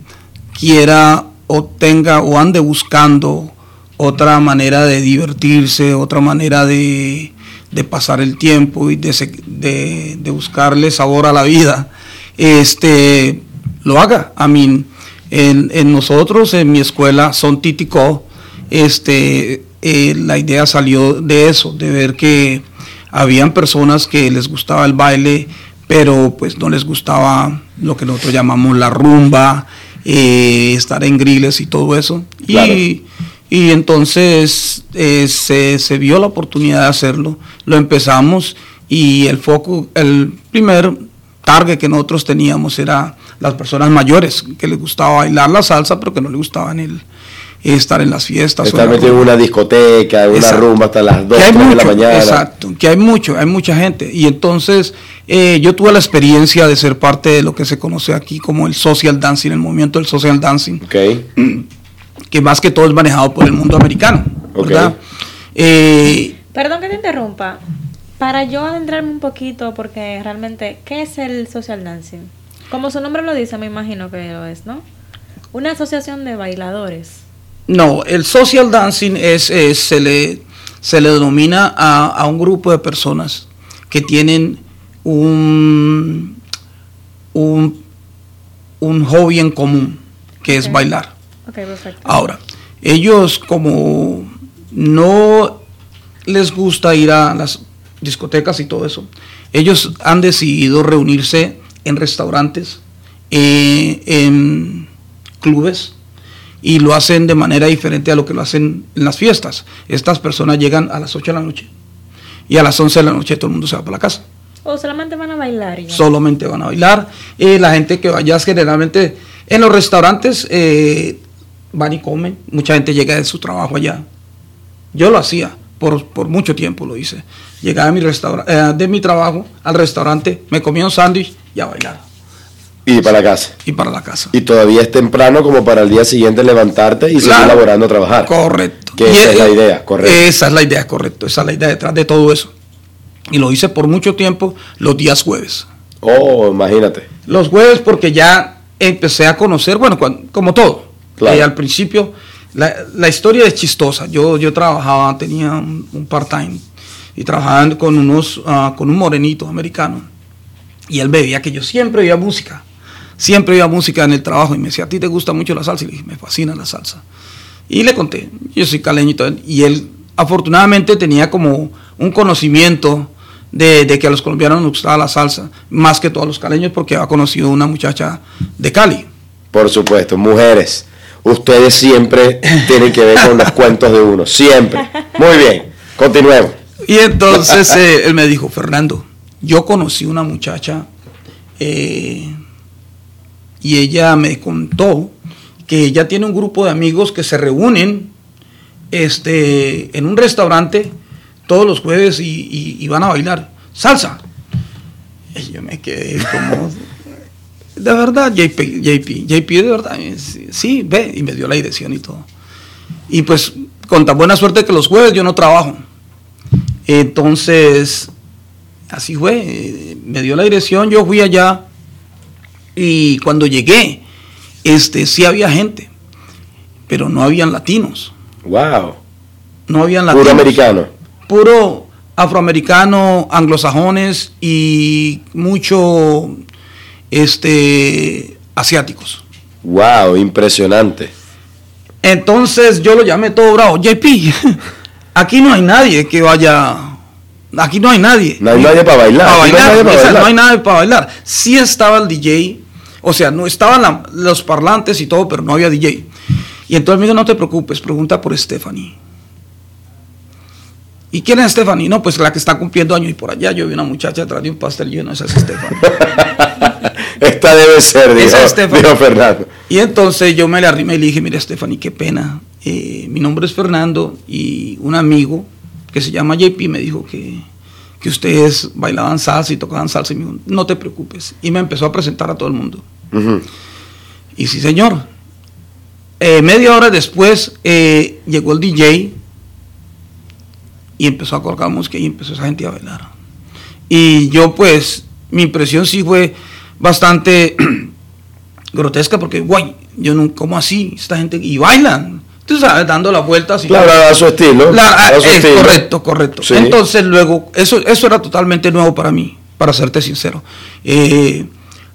quiera o tenga o ande buscando otra manera de divertirse, otra manera de, de pasar el tiempo y de, de- de buscarle sabor a la vida, este, lo haga. A mí, en, en nosotros, en mi escuela, son títico, este, eh, la idea salió de eso, de ver que habían personas que les gustaba el baile, pero pues no les gustaba lo que nosotros llamamos la rumba, eh, estar en griles y todo eso. Claro. Y, y entonces eh, se, se vio la oportunidad de hacerlo, lo empezamos y el foco, el primer target que nosotros teníamos era las personas mayores que les gustaba bailar la salsa, pero que no les gustaba en el, estar en las fiestas. Estar metido en una discoteca, en una Exacto. rumba hasta las 2 Que hay de la mucho, mañana. Exacto, que hay mucho, hay mucha gente. Y entonces eh, yo tuve la experiencia de ser parte de lo que se conoce aquí como el social dancing, el movimiento del social dancing, Ok. <clears throat> que más que todo es manejado por el mundo americano. Ok. ¿verdad? Eh, Perdón que te interrumpa. Para yo adentrarme un poquito, porque realmente, ¿qué es el social dancing? Como su nombre lo dice, me imagino que lo es, ¿no? Una asociación de bailadores. no, el social dancing es, es- se, le, se le denomina a, a un grupo de personas que tienen un, un, un hobby en común, que es bailar. Ok, perfecto. Ahora, ellos como no les gusta ir a las discotecas y todo eso, ellos han decidido reunirse en restaurantes, eh, en clubes, y lo hacen de manera diferente a lo que lo hacen en las fiestas. Estas personas llegan a las 8 de la noche y a las 11 de la noche todo el mundo se va para la casa O solamente van a bailar ya. solamente van a bailar. Eh, la gente que vaya generalmente en los restaurantes eh, van y comen. Mucha gente llega de su trabajo allá. Yo lo hacía, por, por mucho tiempo lo hice. Llegaba de mi, eh, de mi trabajo al restaurante, me comía un sándwich y a bailar. Y para la casa. Y para la casa. Y todavía es temprano como para el día siguiente levantarte y seguir Claro. laborando a trabajar. Correcto. Que esa es eh, la idea, correcto. Esa es la idea, correcto. Esa es la idea detrás de todo eso. Y lo hice por mucho tiempo los días jueves. Oh, imagínate. Los jueves porque ya empecé a conocer, bueno, como todo. Claro. Eh, al principio, la, la historia es chistosa. Yo, yo trabajaba, tenía un, un part-time y trabajaba con, unos, ah, con un morenito americano. Y él veía que yo siempre oía música. Siempre oía música en el trabajo y me decía, ¿a ti te gusta mucho la salsa? Y le dije, me fascina la salsa. Y le conté, yo soy caleño y todo. Y él afortunadamente tenía como un conocimiento de, de que a los colombianos nos gustaba la salsa, más que todos los caleños, porque había conocido una muchacha de Cali. Por supuesto, mujeres. Ustedes siempre <laughs> tienen que ver con los cuentos de uno. Siempre. Muy bien. Continuemos. Y entonces eh, él me dijo, Fernando, yo conocí una muchacha eh, y ella me contó que ella tiene un grupo de amigos que se reúnen este, en un restaurante todos los jueves y, y- y van a bailar salsa. Y yo me quedé como, de verdad, JP, JP, JP, de verdad, eh, sí, ve, y me dio la dirección y todo. Y pues, con tan buena suerte que los jueves yo no trabajo. Entonces, así fue, eh, me dio la dirección, yo fui allá y cuando llegué, este, sí había gente, pero no habían latinos, Wow. no habían latinos. Puro americano. Puro afroamericano, anglosajones y mucho este asiáticos. Wow, impresionante. Entonces yo lo llamé todo bravo, JP, <laughs> aquí no hay nadie que vaya, aquí no hay nadie. No hay nadie para bailar. Para no hay bailar, nadie para o sea, bailar. no hay nadie para bailar. Sí estaba el DJ, o sea, no estaban la- los parlantes y todo, pero no había DJ. Y entonces me dijo, no te preocupes, pregunta por Stephanie. ¿Y quién es Stephanie? No, pues la que está cumpliendo años y por allá yo vi una muchacha atrás de un pastel lleno, esa es Stephanie. <laughs> Esta debe ser, dijo, dijo Fernando. Y entonces yo me le arrimé y le dije, mira Stephanie, qué pena. eh, mi nombre es Fernando y un amigo que se llama JP me dijo que, que ustedes bailaban salsa y tocaban salsa y me dijo, no te preocupes. Y me empezó a presentar a todo el mundo. Y sí, señor. Eh, media hora después eh, llegó el DJ y empezó a colocar música y empezó esa gente a bailar. Y yo pues, mi impresión sí fue bastante <clears throat> grotesca porque, guay, yo no, ¿cómo así? Esta gente, y bailan, tú sabes, dando las vueltas. Y Claro, a su estilo. La- a su es estilo. correcto, correcto. Sí. Entonces luego, eso, eso era totalmente nuevo para mí, para serte sincero. Eh,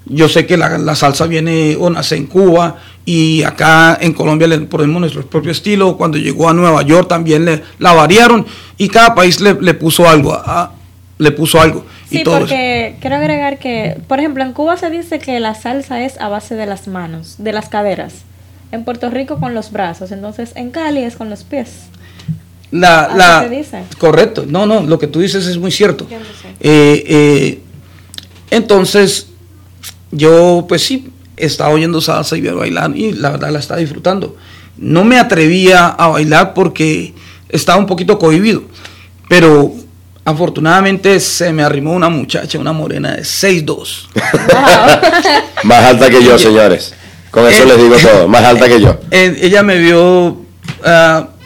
yo sé que la, la salsa viene o nace en Cuba y acá en Colombia le ponemos nuestro propio estilo. Cuando llegó a Nueva York también le, la variaron y cada país le, le puso algo, a- le puso algo. Sí, y todo eso. porque quiero agregar que, por ejemplo, en Cuba se dice que la salsa es a base de las manos, de las caderas. En Puerto Rico con los brazos, entonces en Cali es con los pies. La, Así la- se dice. Correcto, no, no, lo que tú dices es muy cierto. Yo no sé. Eh, eh, entonces, yo pues sí, estaba oyendo salsa y bailando y la verdad la estaba disfrutando. No me atrevía a bailar porque estaba un poquito cohibido, pero afortunadamente se me arrimó una muchacha, una morena de 6'2". <laughs> Más alta que yo, señores. Con eso Eh, les digo todo. Más alta que yo. <laughs> Eh, ella me vio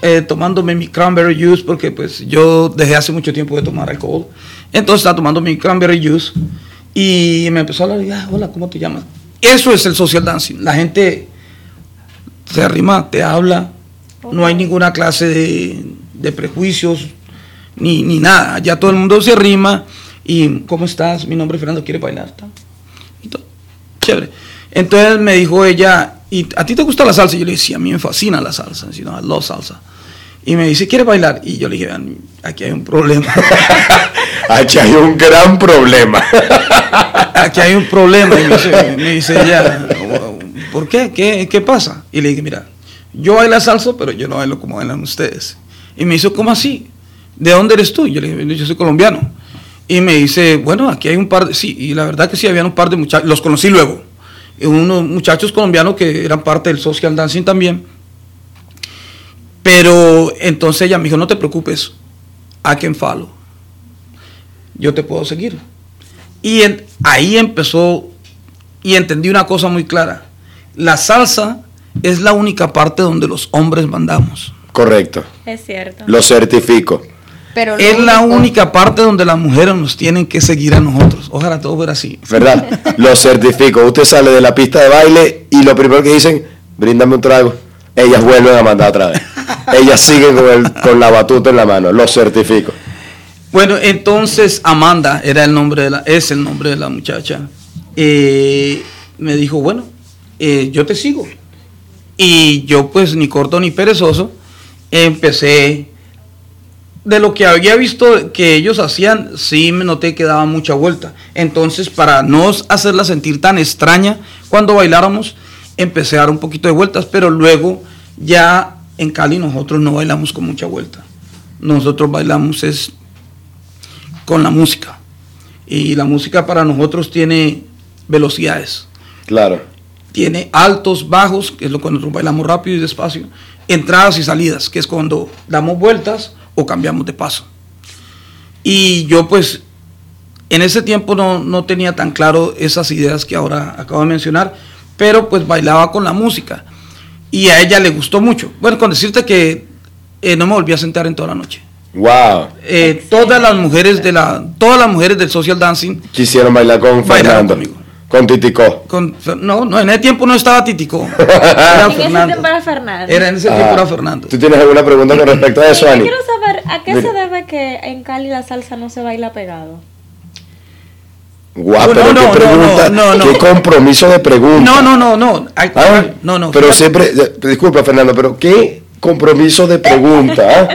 eh, tomándome mi cranberry juice porque pues yo dejé hace mucho tiempo de tomar alcohol. Entonces estaba tomando mi cranberry juice y me empezó a hablar, y, "Ah, hola, ¿cómo te llamas? Eso es el social dancing. La gente se arrima, te habla, no hay ninguna clase de, de prejuicios ni, ni nada. Ya todo el mundo se arrima y ¿cómo estás? Mi nombre es Fernando, ¿quieres bailar? Y todo. Chévere. Entonces me dijo ella, ¿y a ti te gusta la salsa? Y yo le dije, sí, a mí me fascina la salsa. Y, no, love salsa. Y me dice, ¿quieres bailar? Y yo le dije, "Vean, aquí hay un problema. <laughs> Aquí hay un gran problema. <laughs> aquí hay un problema. Y me dice, me dice ella, ¿por qué? qué? ¿Qué pasa? Y le dije, mira, yo bailo salsa, pero yo no bailo como bailan ustedes. Y me dice, ¿cómo así? ¿De dónde eres tú? Yo le dije, yo soy colombiano. Y me dice, bueno, aquí hay un par de, sí, y la verdad que sí, había un par de muchachos, los conocí luego, Y unos muchachos colombianos que eran parte del social dancing también. Pero entonces ella me dijo, no te preocupes, I can follow. Yo te puedo seguir. Y en- ahí empezó y entendí una cosa muy clara. La salsa es la única parte donde los hombres mandamos. Correcto. Es cierto. Lo certifico. Pero Es la única parte donde las mujeres nos tienen que seguir a nosotros. Ojalá todo fuera así. ¿Verdad? <laughs> Lo certifico. Usted sale de la pista de baile y lo primero que dicen, bríndame un trago. Ellas vuelven a mandar otra vez. <laughs> Ellas siguen con, el- con la batuta en la mano. Lo certifico. Bueno, entonces Amanda era el nombre de la, es el nombre de la muchacha. Eh, me dijo, bueno, eh, yo te sigo. Y yo pues ni corto ni perezoso, empecé de lo que había visto que ellos hacían, sí me noté que daba mucha vuelta. Entonces, para no hacerla sentir tan extraña cuando bailáramos, empecé a dar un poquito de vueltas, pero luego ya en Cali nosotros no bailamos con mucha vuelta. Nosotros bailamos es con la música. Y la música para nosotros tiene velocidades. Claro. tiene altos, bajos, que es lo que nosotros bailamos rápido y despacio, entradas y salidas, que es cuando damos vueltas o cambiamos de paso. Y yo pues en ese tiempo no, no tenía tan claro esas ideas que ahora acabo de mencionar, pero pues bailaba con la música y a ella le gustó mucho. Bueno, con decirte que eh, no me volví a sentar en toda la noche. Wow. Eh, todas las mujeres de la, todas las mujeres del social dancing Quisieron bailar con Fernando. conmigo. Con Titicó. con, no, no, en ese tiempo no estaba Titico. <laughs> Era En ese Fernando. tiempo era Fernando. Era en ese Ah. tiempo era Fernando. ¿Tú tienes alguna pregunta con respecto a eso, Yo Ani? quiero saber a qué Mira. se debe que en Cali la salsa no se baila pegado. Guau, No, pero no, qué no, pregunta, no, no, qué no. compromiso de pregunta. No, no, no, no. Ay, Ah, no, no. Pero siempre, eh, disculpa Fernando, pero qué compromiso de pregunta. ¿ah?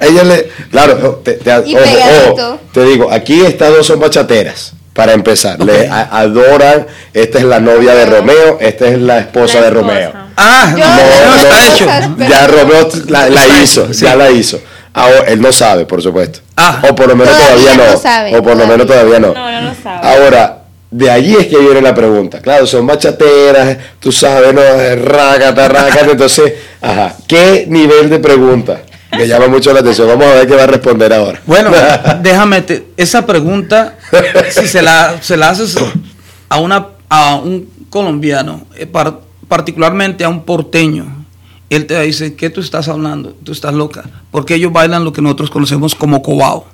Ella le, claro, te, te- ojo, ojo, te digo, aquí estas dos son bachateras. Para empezar, le adoran. Esta es la novia de Romeo, esta es la esposa La de. Romeo. Ah, Yo no, no hecho. pero- Ya Romeo la, hizo, sí. ya la hizo. Ahora, él no sabe, por supuesto. Ah. o por lo menos Todavía todavía, no. no sabe, o por lo menos todavía no. No, no lo sabe. Ahora, de allí es que viene la pregunta. Claro, son bachateras, tú sabes, no, rácata, rácata. <laughs> Entonces, ajá, ¿qué nivel de pregunta? Me llama mucho la atención. Vamos a ver qué va a responder ahora. Bueno, <laughs> déjame, te- esa pregunta, si se la, se la haces a, una, a un colombiano, eh, par- particularmente a un porteño, él te dice, ¿qué tú estás hablando? Tú estás loca. Porque ellos bailan lo que nosotros conocemos como cobao.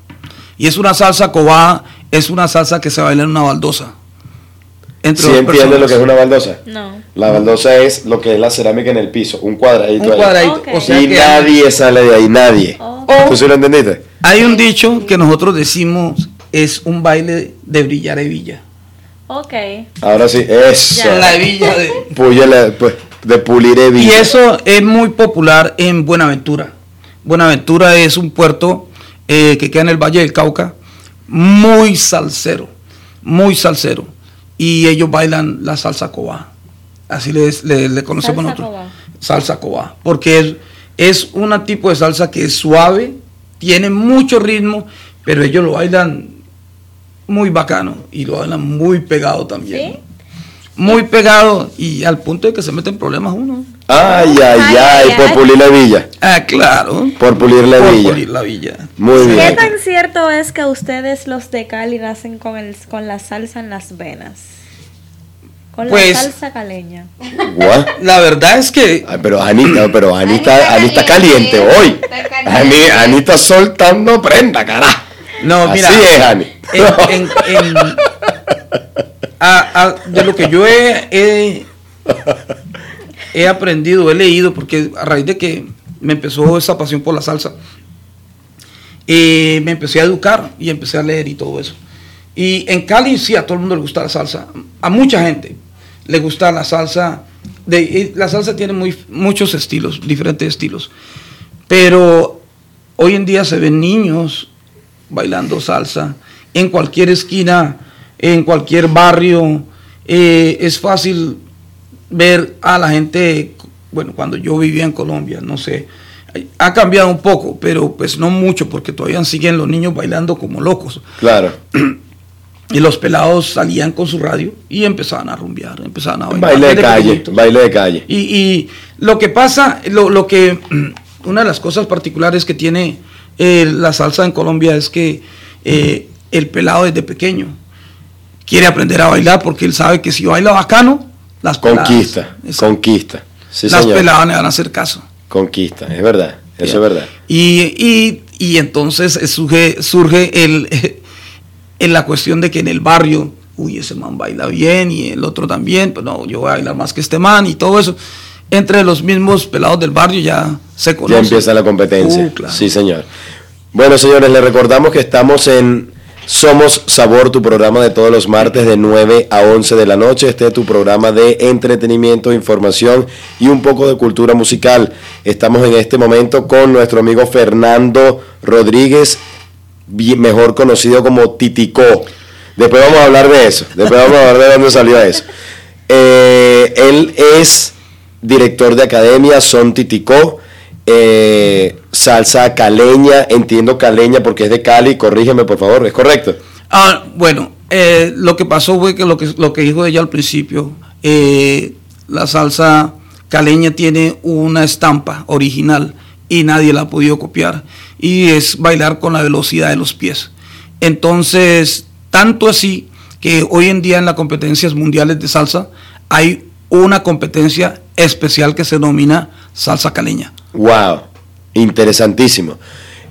Y es una salsa cobá, es una salsa que se baila en una baldosa. Entre ¿Sí dos entiendes lo que es una baldosa? No. La baldosa es lo que es la cerámica en el piso, un cuadradito Un ahí. cuadradito. Ok. O sea y que nadie sale de ahí, nadie. Oh. ¿Tú sí lo entendiste? hay un dicho que nosotros decimos es un baile de brillar hebilla. Ok. Ahora sí, eso. Ya. La hebilla de... Púyele, pues, de pulir Y eso es muy popular en Buenaventura. Buenaventura es un puerto eh, que queda en el Valle del Cauca, muy salsero, muy salsero. Y ellos bailan la salsa cobá. Así les- le, le conocemos Salsa nosotros. Salsa cobá. Porque es, es un tipo de salsa que es suave, tiene mucho ritmo, pero ellos lo bailan muy bacano y lo bailan muy pegado también. ¿Sí? Muy pegado y al punto de que se meten problemas uno. Ay, ay, Ay, por pulir la hebilla. Ah, claro. Por pulir la Por hebilla. pulir la villa. Muy ¿Qué bien. tan cierto es que ustedes los de Cali nacen con, el, con la salsa en las venas? Con Pues- la salsa caleña. Guau. La verdad es que Ay, pero Ani, no, pero Ani Ani está, está Ani está caliente. caliente hoy. Está caliente. Ani, Ani está soltando prenda, carajo. no, mira, Así es, Ani. en- en- <laughs> en- a- a- de lo que yo he, he, he aprendido, he leído, porque a raíz de que me empezó esa pasión por la salsa, eh, me empecé a educar y empecé a leer y todo eso. Y en Cali sí, a todo el mundo le gusta la salsa. A mucha gente le gusta la salsa. De, la salsa tiene muy, muchos estilos, diferentes estilos. Pero hoy en día se ven niños bailando salsa en cualquier esquina, en cualquier barrio. Eh, es fácil ver a la gente, bueno, cuando yo vivía en Colombia, no sé, ha cambiado un poco, pero pues no mucho, porque todavía siguen los niños bailando como locos. Claro. Y los pelados salían con su radio y empezaban a rumbear, empezaban a bailar. Baile de calle, baile de calle. Y, y lo que pasa, lo, lo que, <clears throat> una de las cosas particulares que tiene eh, la salsa en Colombia es que eh, el pelado desde pequeño quiere aprender a bailar porque él sabe que si baila bacano, las peladas- Conquista, Exacto. conquista. Sí, las señor. peladas le van a hacer caso. Conquista, es verdad. Eso es verdad. Y, y, y entonces surge, surge el, <laughs> en la cuestión de que en el barrio, uy, ese man baila bien y el otro también, pues no, yo voy a bailar más que este man y todo eso. Entre los mismos pelados del barrio ya se Ya conocen. empieza la competencia. Uh, claro. Sí, señor. Bueno, señores, les recordamos que estamos en Somos Sabor, tu programa de todos los martes de 9 a 11 de la noche. Este es tu programa de entretenimiento, información y un poco de cultura musical. Estamos en este momento con nuestro amigo Fernando Rodríguez, mejor conocido como Titicó. Después vamos a hablar de eso. Después vamos a hablar de dónde salió eso. Eh, él es director de academia, Son Titicó. Eh, salsa caleña, entiendo caleña porque es de Cali, corrígeme por favor, ¿es correcto? Ah, bueno, eh, lo que pasó fue que lo que, lo que dijo ella al principio, eh, la salsa caleña tiene una estampa original y nadie la ha podido copiar y es bailar con la velocidad de los pies. Entonces, tanto así que hoy en día en las competencias mundiales de salsa hay una competencia especial que se denomina salsa caleña. Wow, interesantísimo.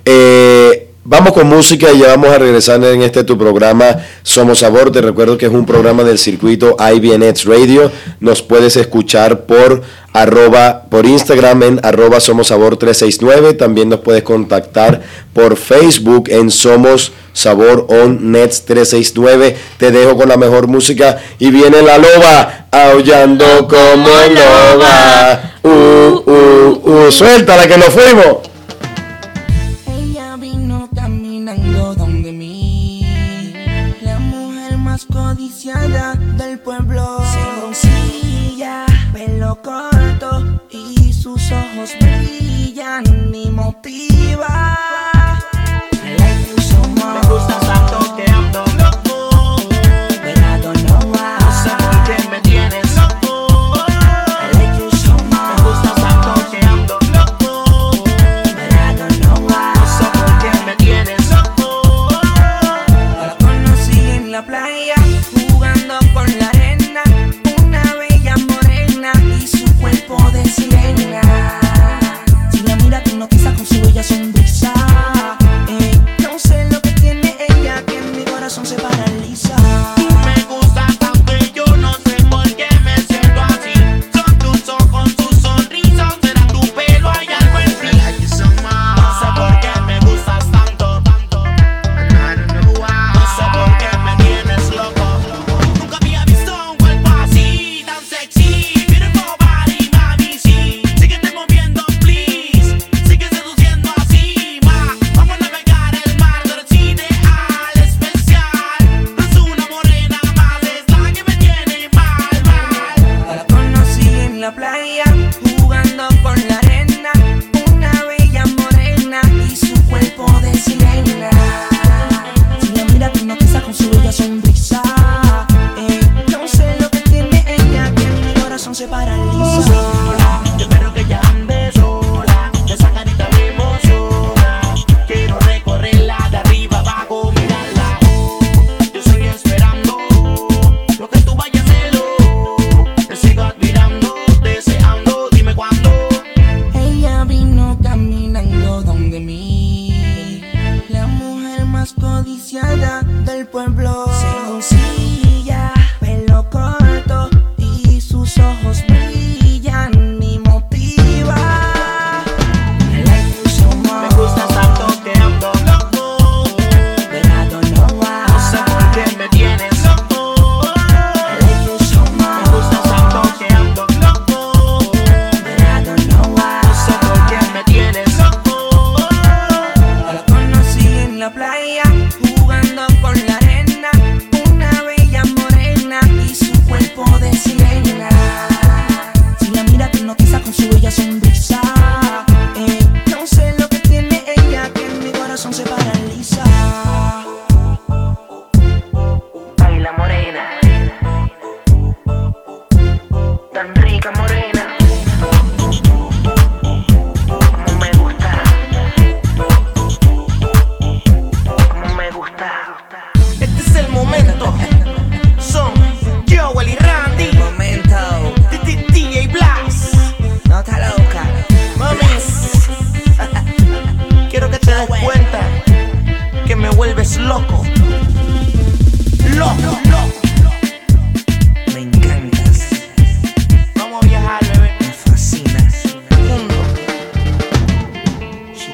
Eh, vamos con música y ya vamos a regresar en este tu programa Somos Sabor. Te recuerdo que es un programa del circuito IBNX Radio. Nos puedes escuchar por arroba por Instagram en arroba Somos Sabor 369. También nos puedes contactar por Facebook en Somos Sabor On Nets 369. Te dejo con la mejor música y viene la loba aullando como loba. Uh, uh, uh suéltala que nos fuimos. Ella vino caminando donde mí, la mujer más codiciada del pueblo. Sencilla, pelo corto y sus ojos brillan y motivan.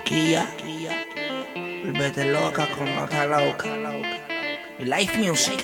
Kia. Volvete loca con nota loca. Life music.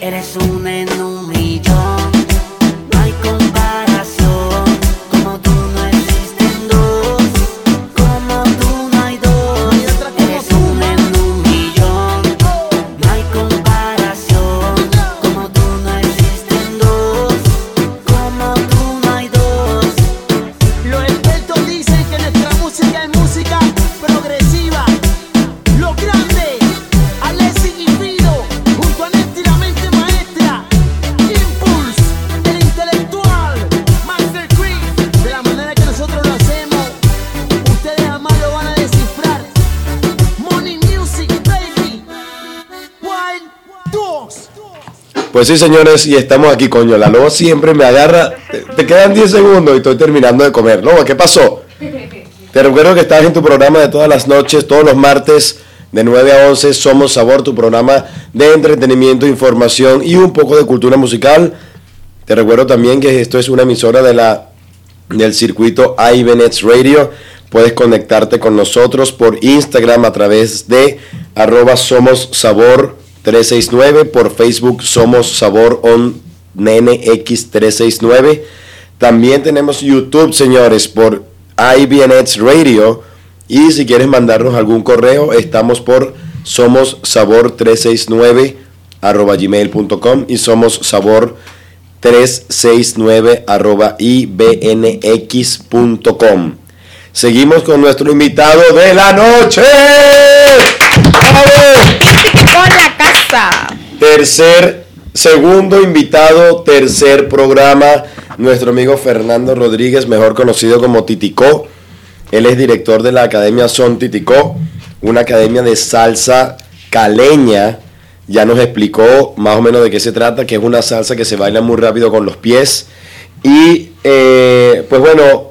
Eres un Pues sí, señores, y estamos aquí, coño. La loba siempre me agarra. Te, te quedan 10 segundos y estoy terminando de comer. Loba, ¿qué pasó? <laughs> Te recuerdo que estás en tu programa de todas las noches, todos los martes, de 9 a 11. Somos Sabor, tu programa de entretenimiento, información y un poco de cultura musical. Te recuerdo también que esto es una emisora de la, del circuito iBenets Radio. Puedes conectarte con nosotros por Instagram a través de arroba somos sabor 369, por Facebook somos sabor on NX 369. También tenemos YouTube, señores, por iBNets Radio. Y si quieres mandarnos algún correo, estamos por somos sabor 369 arroba gmail.com y somos sabor 369 arroba ibnx.com. Seguimos con nuestro invitado de la noche. Tercer, segundo invitado, tercer programa, nuestro amigo Fernando Rodríguez, mejor conocido como Titicó. Él es director de la Academia Son Titicó, una academia de salsa caleña. Ya nos explicó más o menos de qué se trata, que es una salsa que se baila muy rápido con los pies. Y eh, pues bueno,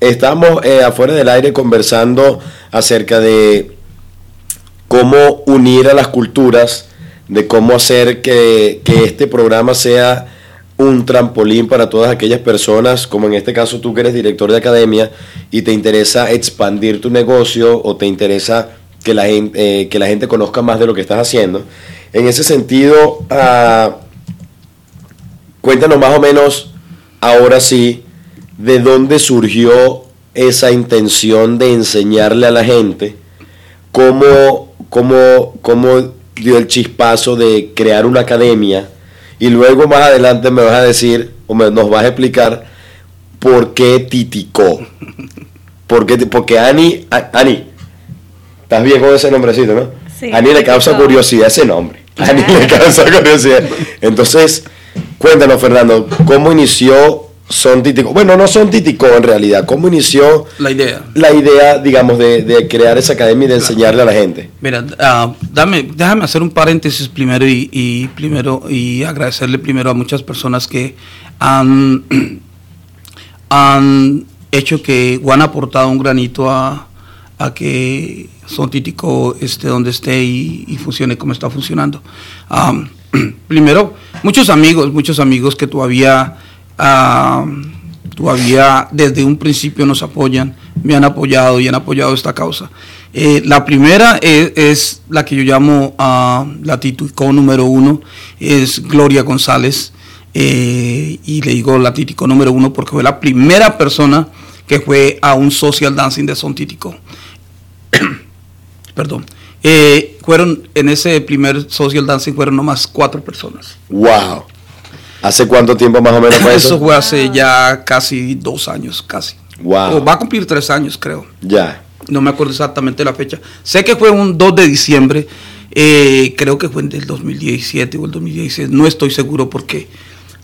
estamos eh, afuera del aire conversando acerca de cómo unir a las culturas, de cómo hacer que, que este programa sea un trampolín para todas aquellas personas, como en este caso tú que eres director de academia y te interesa expandir tu negocio o te interesa que la gente, eh, que la gente conozca más de lo que estás haciendo. En ese sentido, ah, cuéntanos más o menos, ahora sí, de dónde surgió esa intención de enseñarle a la gente cómo, cómo, cómo dio el chispazo de crear una academia Y luego más adelante me vas a decir, o me- nos vas a explicar por qué Titicó. ¿Por qué ti- porque Ani, Ani, estás bien con ese nombrecito, ¿no? Sí, Ani le causa Titicó. curiosidad ese nombre. Ani le causa curiosidad. Entonces, cuéntanos, Fernando, ¿cómo inició Son Titicó? Bueno, no Son Titicó en realidad. ¿Cómo inició La idea. la idea, digamos, de, de crear esa academia y de enseñarle a la gente? Mira, ah, dame, déjame hacer un paréntesis primero y, y primero y agradecerle primero a muchas personas que han, <clears throat> han hecho que o han aportado un granito a, a que Son Títico esté donde esté y, y funcione como está funcionando. Am, <clears throat> primero, muchos amigos, muchos amigos que todavía, am, todavía desde un principio nos apoyan, me han apoyado y han apoyado esta causa. Eh, la primera es, la que yo llamo ah, la Titico número uno, es Gloria González. eh, y le digo la Titico número uno porque fue la primera persona que fue a un social dancing de Son Títico. <coughs> Perdón. Eh, fueron en ese primer social dancing fueron nomás cuatro personas. ¡Wow! ¿Hace cuánto tiempo más o menos fue Eso eso? fue hace ya casi dos años, casi. ¡Wow! O va a cumplir tres años, creo. Ya. No me acuerdo exactamente la fecha. Sé que fue un 2 de diciembre. eh, creo que fue en el 2017 o el 2016. No estoy seguro porque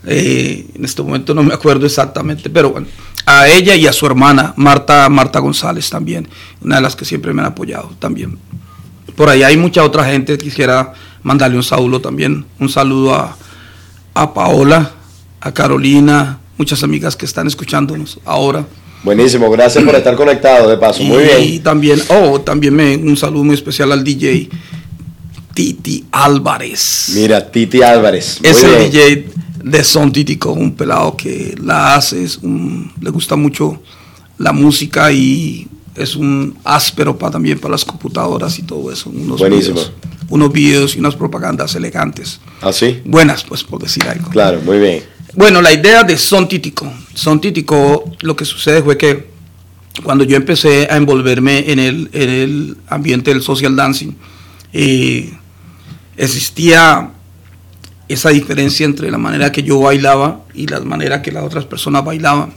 eh, en este momento no me acuerdo exactamente. Pero bueno, a ella y a su hermana, Marta, Marta González también. Una de las que siempre me han apoyado también. Por ahí hay mucha otra gente. Quisiera mandarle un saludo también. Un saludo a, a Paola, a Carolina, muchas amigas que están escuchándonos ahora. Buenísimo, gracias por estar conectado, de paso. Muy Y bien. también, oh, también me, un saludo muy especial al DJ Titi Álvarez. Mira, Titi Álvarez. Muy es el. DJ de Son Títico, un pelado que la hace, es un- le gusta mucho la música y es un áspero para también para las computadoras y todo eso. Buenísimo. Unos videos y unas propagandas elegantes. ¿Ah, sí? Buenas, pues, por decir algo. Claro, muy bien. Bueno, la idea de Son Títico. Son Títico, lo que sucede fue que cuando yo empecé a envolverme en el, en el ambiente del social dancing, eh, existía esa diferencia entre la manera que yo bailaba y la manera que las otras personas bailaban.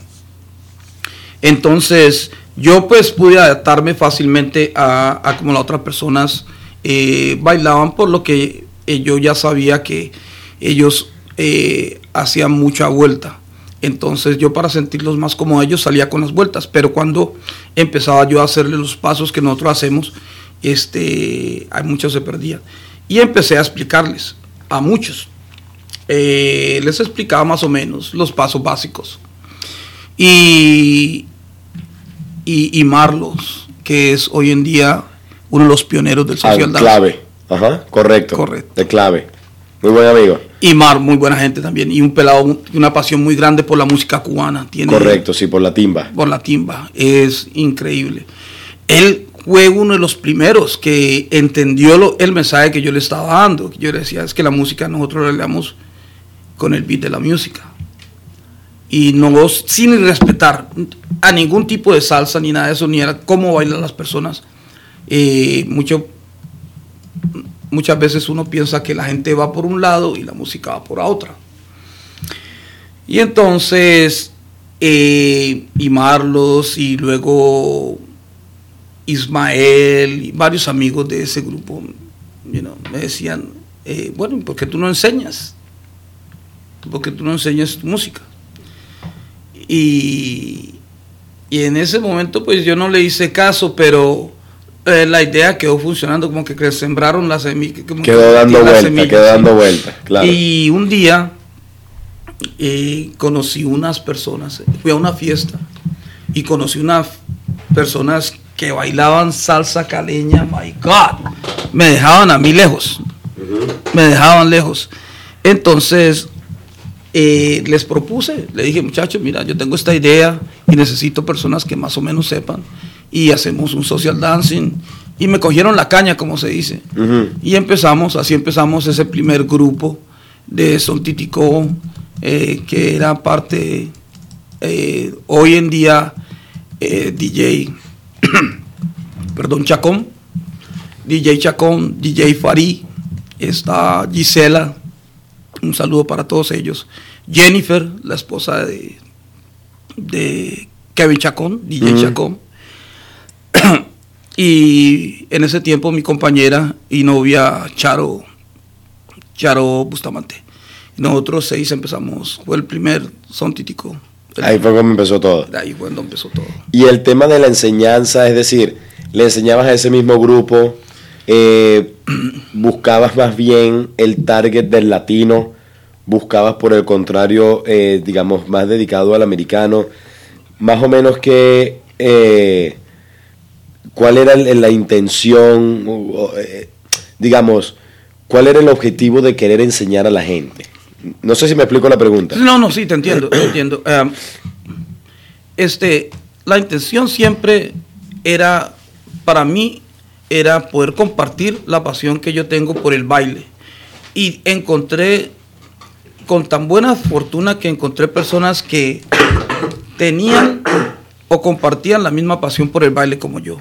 Entonces, yo pues pude adaptarme fácilmente a, a como las otras personas eh, bailaban, por lo que eh, yo ya sabía que ellos eh, hacían mucha vuelta. Entonces yo para sentirlos más como ellos salía con las vueltas, pero cuando empezaba yo a hacerle los pasos que nosotros hacemos, este, hay muchos se perdían. Y empecé a explicarles a muchos. Les explicaba más o menos los pasos básicos. Y, y Marlos, que es hoy en día uno de los pioneros del Ah, social dance. clave. Ajá, correcto. Correcto. De clave. Muy buen amigo. Y Mar, muy buena gente también. Y un pelado, y una pasión muy grande por la música cubana. Tiene, Correcto, sí, por la timba. Por la timba. Es increíble. Él fue uno de los primeros que entendió lo- el mensaje que yo le estaba dando. Yo le decía, es que la música nosotros la leamos con el beat de la música. Y no sin respetar a ningún tipo de salsa ni nada de eso, ni era cómo bailan las personas. Muchas veces uno piensa que la gente va por un lado y la música va por otra. Y entonces, eh, y Marlos y luego Ismael y varios amigos de ese grupo you me decían, eh, bueno, ¿por qué tú no enseñas? ¿Por qué tú no enseñas tu música? Y, y en ese momento pues yo no le hice caso, pero eh, la idea quedó funcionando, como que, sembraron la semilla. Quedó dando vuelta, semilla, quedó sí. dando vuelta, claro. Y un día eh, conocí unas personas, fui a una fiesta y conocí unas personas que bailaban salsa caleña, my God, me dejaban a mí lejos, me dejaban lejos. Entonces eh, les propuse, le dije, muchachos, mira, yo tengo esta idea y necesito personas que más o menos sepan y hacemos un social dancing. Y me cogieron la caña, como se dice. Y empezamos, así empezamos ese primer grupo de Son Titicó, eh, que era parte, eh, hoy en día, eh, DJ, <coughs> perdón, Chacón, DJ Chacón, DJ Farí, está Gisela, Un saludo para todos ellos. Jennifer, la esposa de, de Kevin Chacón, DJ Ujú. Chacón. <clears throat> y en ese tiempo mi compañera y novia Charo, Charo Bustamante. Nosotros seis empezamos, fue el primer son títico. Ahí fue cuando empezó todo. Ahí fue cuando empezó todo. Y el tema de la enseñanza, es decir, le enseñabas a ese mismo grupo, eh, <clears throat> buscabas más bien el target del latino, buscabas por el contrario, eh, digamos, más dedicado al americano, más o menos que, eh, cuál era la intención, eh, digamos, cuál era el objetivo de querer enseñar a la gente. No sé si me explico la pregunta. No, no, sí, te entiendo, te entiendo. <clears throat> Este, la intención siempre era, para mí, era poder compartir la pasión que yo tengo por el baile. Y encontré, con tan buena fortuna que encontré personas que tenían o compartían la misma pasión por el baile como yo.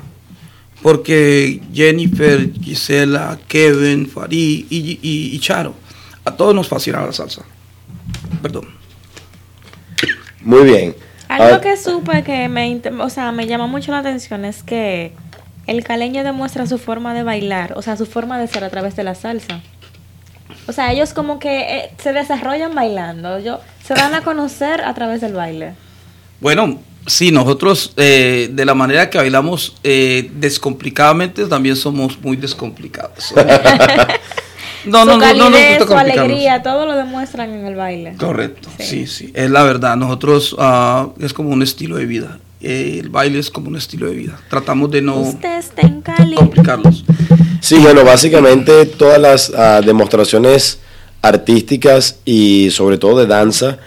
Porque Jennifer, Gisela, Kevin, Farid y, y- y Charo, a todos nos fascinaba la salsa. Perdón. Muy bien. Algo Ahora- que supe que me, o sea, me llamó mucho la atención es que el caleño demuestra su forma de bailar, o sea, su forma de ser a través de la salsa. O sea, ellos como que eh, se desarrollan bailando, yo, se dan a conocer a través del baile. Bueno, sí, nosotros eh, de la manera que bailamos eh, descomplicadamente también somos muy descomplicados. <laughs> no, su no, no, no, calidez, gusta su alegría, todo lo demuestran en el baile. Correcto, sí, sí, es la verdad. Nosotros ah, es como un estilo de vida. Eh, el baile es como un estilo de vida. Tratamos de no complicarlos. Sí, bueno, básicamente todas las ah, demostraciones artísticas y sobre todo de danza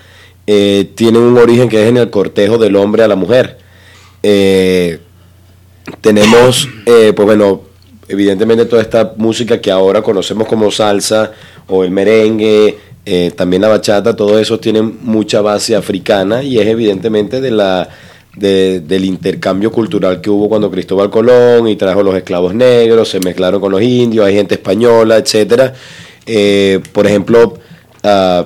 eh, tienen un origen que es en el cortejo del hombre a la mujer. Eh, tenemos, eh, pues bueno, evidentemente toda esta música que ahora conocemos como salsa o el merengue, también la bachata, todo eso tiene mucha base africana y es evidentemente de la de- del intercambio cultural que hubo cuando Cristóbal Colón y trajo los esclavos negros, se mezclaron con los indios, hay gente española, etcétera. Por ejemplo, ah,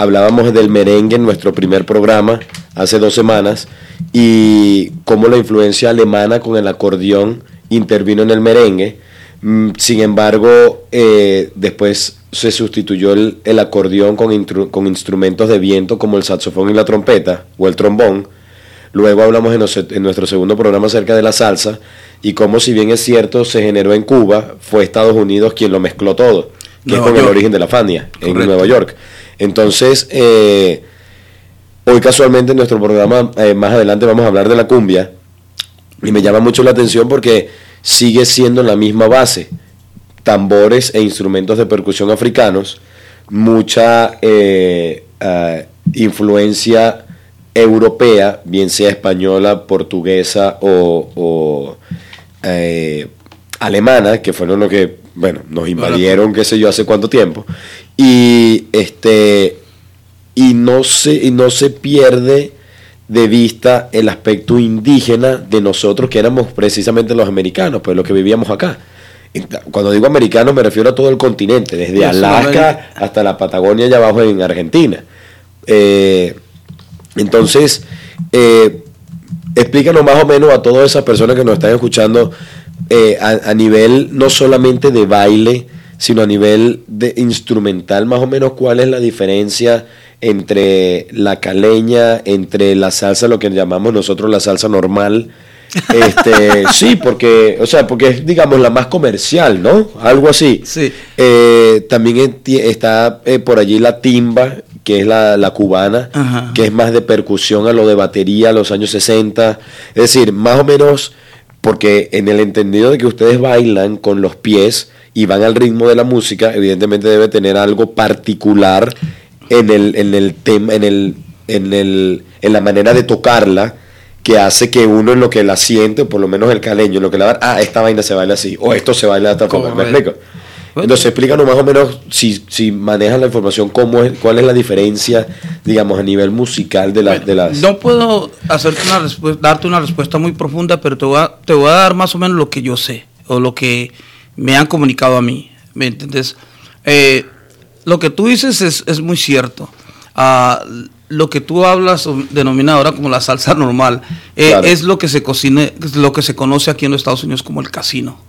hablábamos del merengue en nuestro primer programa hace dos semanas y cómo la influencia alemana con el acordeón intervino en el merengue. Mm, Sin embargo, eh, después se sustituyó el, el acordeón con, instrumentos de viento como el saxofón y la trompeta o el trombón. Luego hablamos en, nos- en nuestro segundo programa acerca de la salsa y cómo si bien es cierto se generó en Cuba, fue Estados Unidos quien lo mezcló todo, que Nueva es con el origen de la Fania en. Nueva York. Entonces, eh, hoy casualmente en nuestro programa, eh, más adelante vamos a hablar de la cumbia y me llama mucho la atención porque sigue siendo la misma base, tambores e instrumentos de percusión africanos, mucha eh, ah, influencia europea, bien sea española, portuguesa o, o, eh, alemana, que fueron los que, bueno, nos invadieron, qué sé yo, hace cuánto tiempo, y este y no se, y no se pierde de vista el aspecto indígena de nosotros que éramos precisamente los americanos, pues los que vivíamos acá. Cuando digo americanos me refiero a todo el continente, desde Alaska hasta la Patagonia allá abajo en Argentina. Eh, entonces, eh, explícanos más o menos a todas esas personas que nos están escuchando eh, a, a nivel no solamente de baile, sino a nivel de instrumental, más o menos cuál es la diferencia entre la caleña, entre la salsa, lo que llamamos nosotros la salsa normal. <laughs> Este, sí, porque, o sea, porque es, digamos, la más comercial, ¿no? Algo así. Sí. Eh, también está eh, por allí la timba, que es la, la cubana, Ajá. que es más de percusión a lo de batería a los años 60. Es decir, más o menos, porque en el entendido de que ustedes bailan con los pies y van al ritmo de la música, evidentemente debe tener algo particular en el, en el tema, en el, en el, en la manera de tocarla que hace que uno en lo que la siente, o por lo menos el caleño, en lo que la ah, esta vaina se baila así, o esto se baila de esta forma, ¿me explico? Entonces explícanos más o menos si, si manejas la información, cómo es, cuál es la diferencia, digamos, a nivel musical de, las de las... No puedo hacerte una darte una respuesta muy profunda, pero te voy, a, te voy a dar más o menos lo que yo sé o lo que me han comunicado a mí. ¿Me entiendes? Eh, lo que tú dices es, es muy cierto. Ah, lo que tú hablas, o denomina ahora como la salsa normal, eh, Claro. es lo que se cocine, es lo que se conoce aquí en los Estados Unidos como el casino.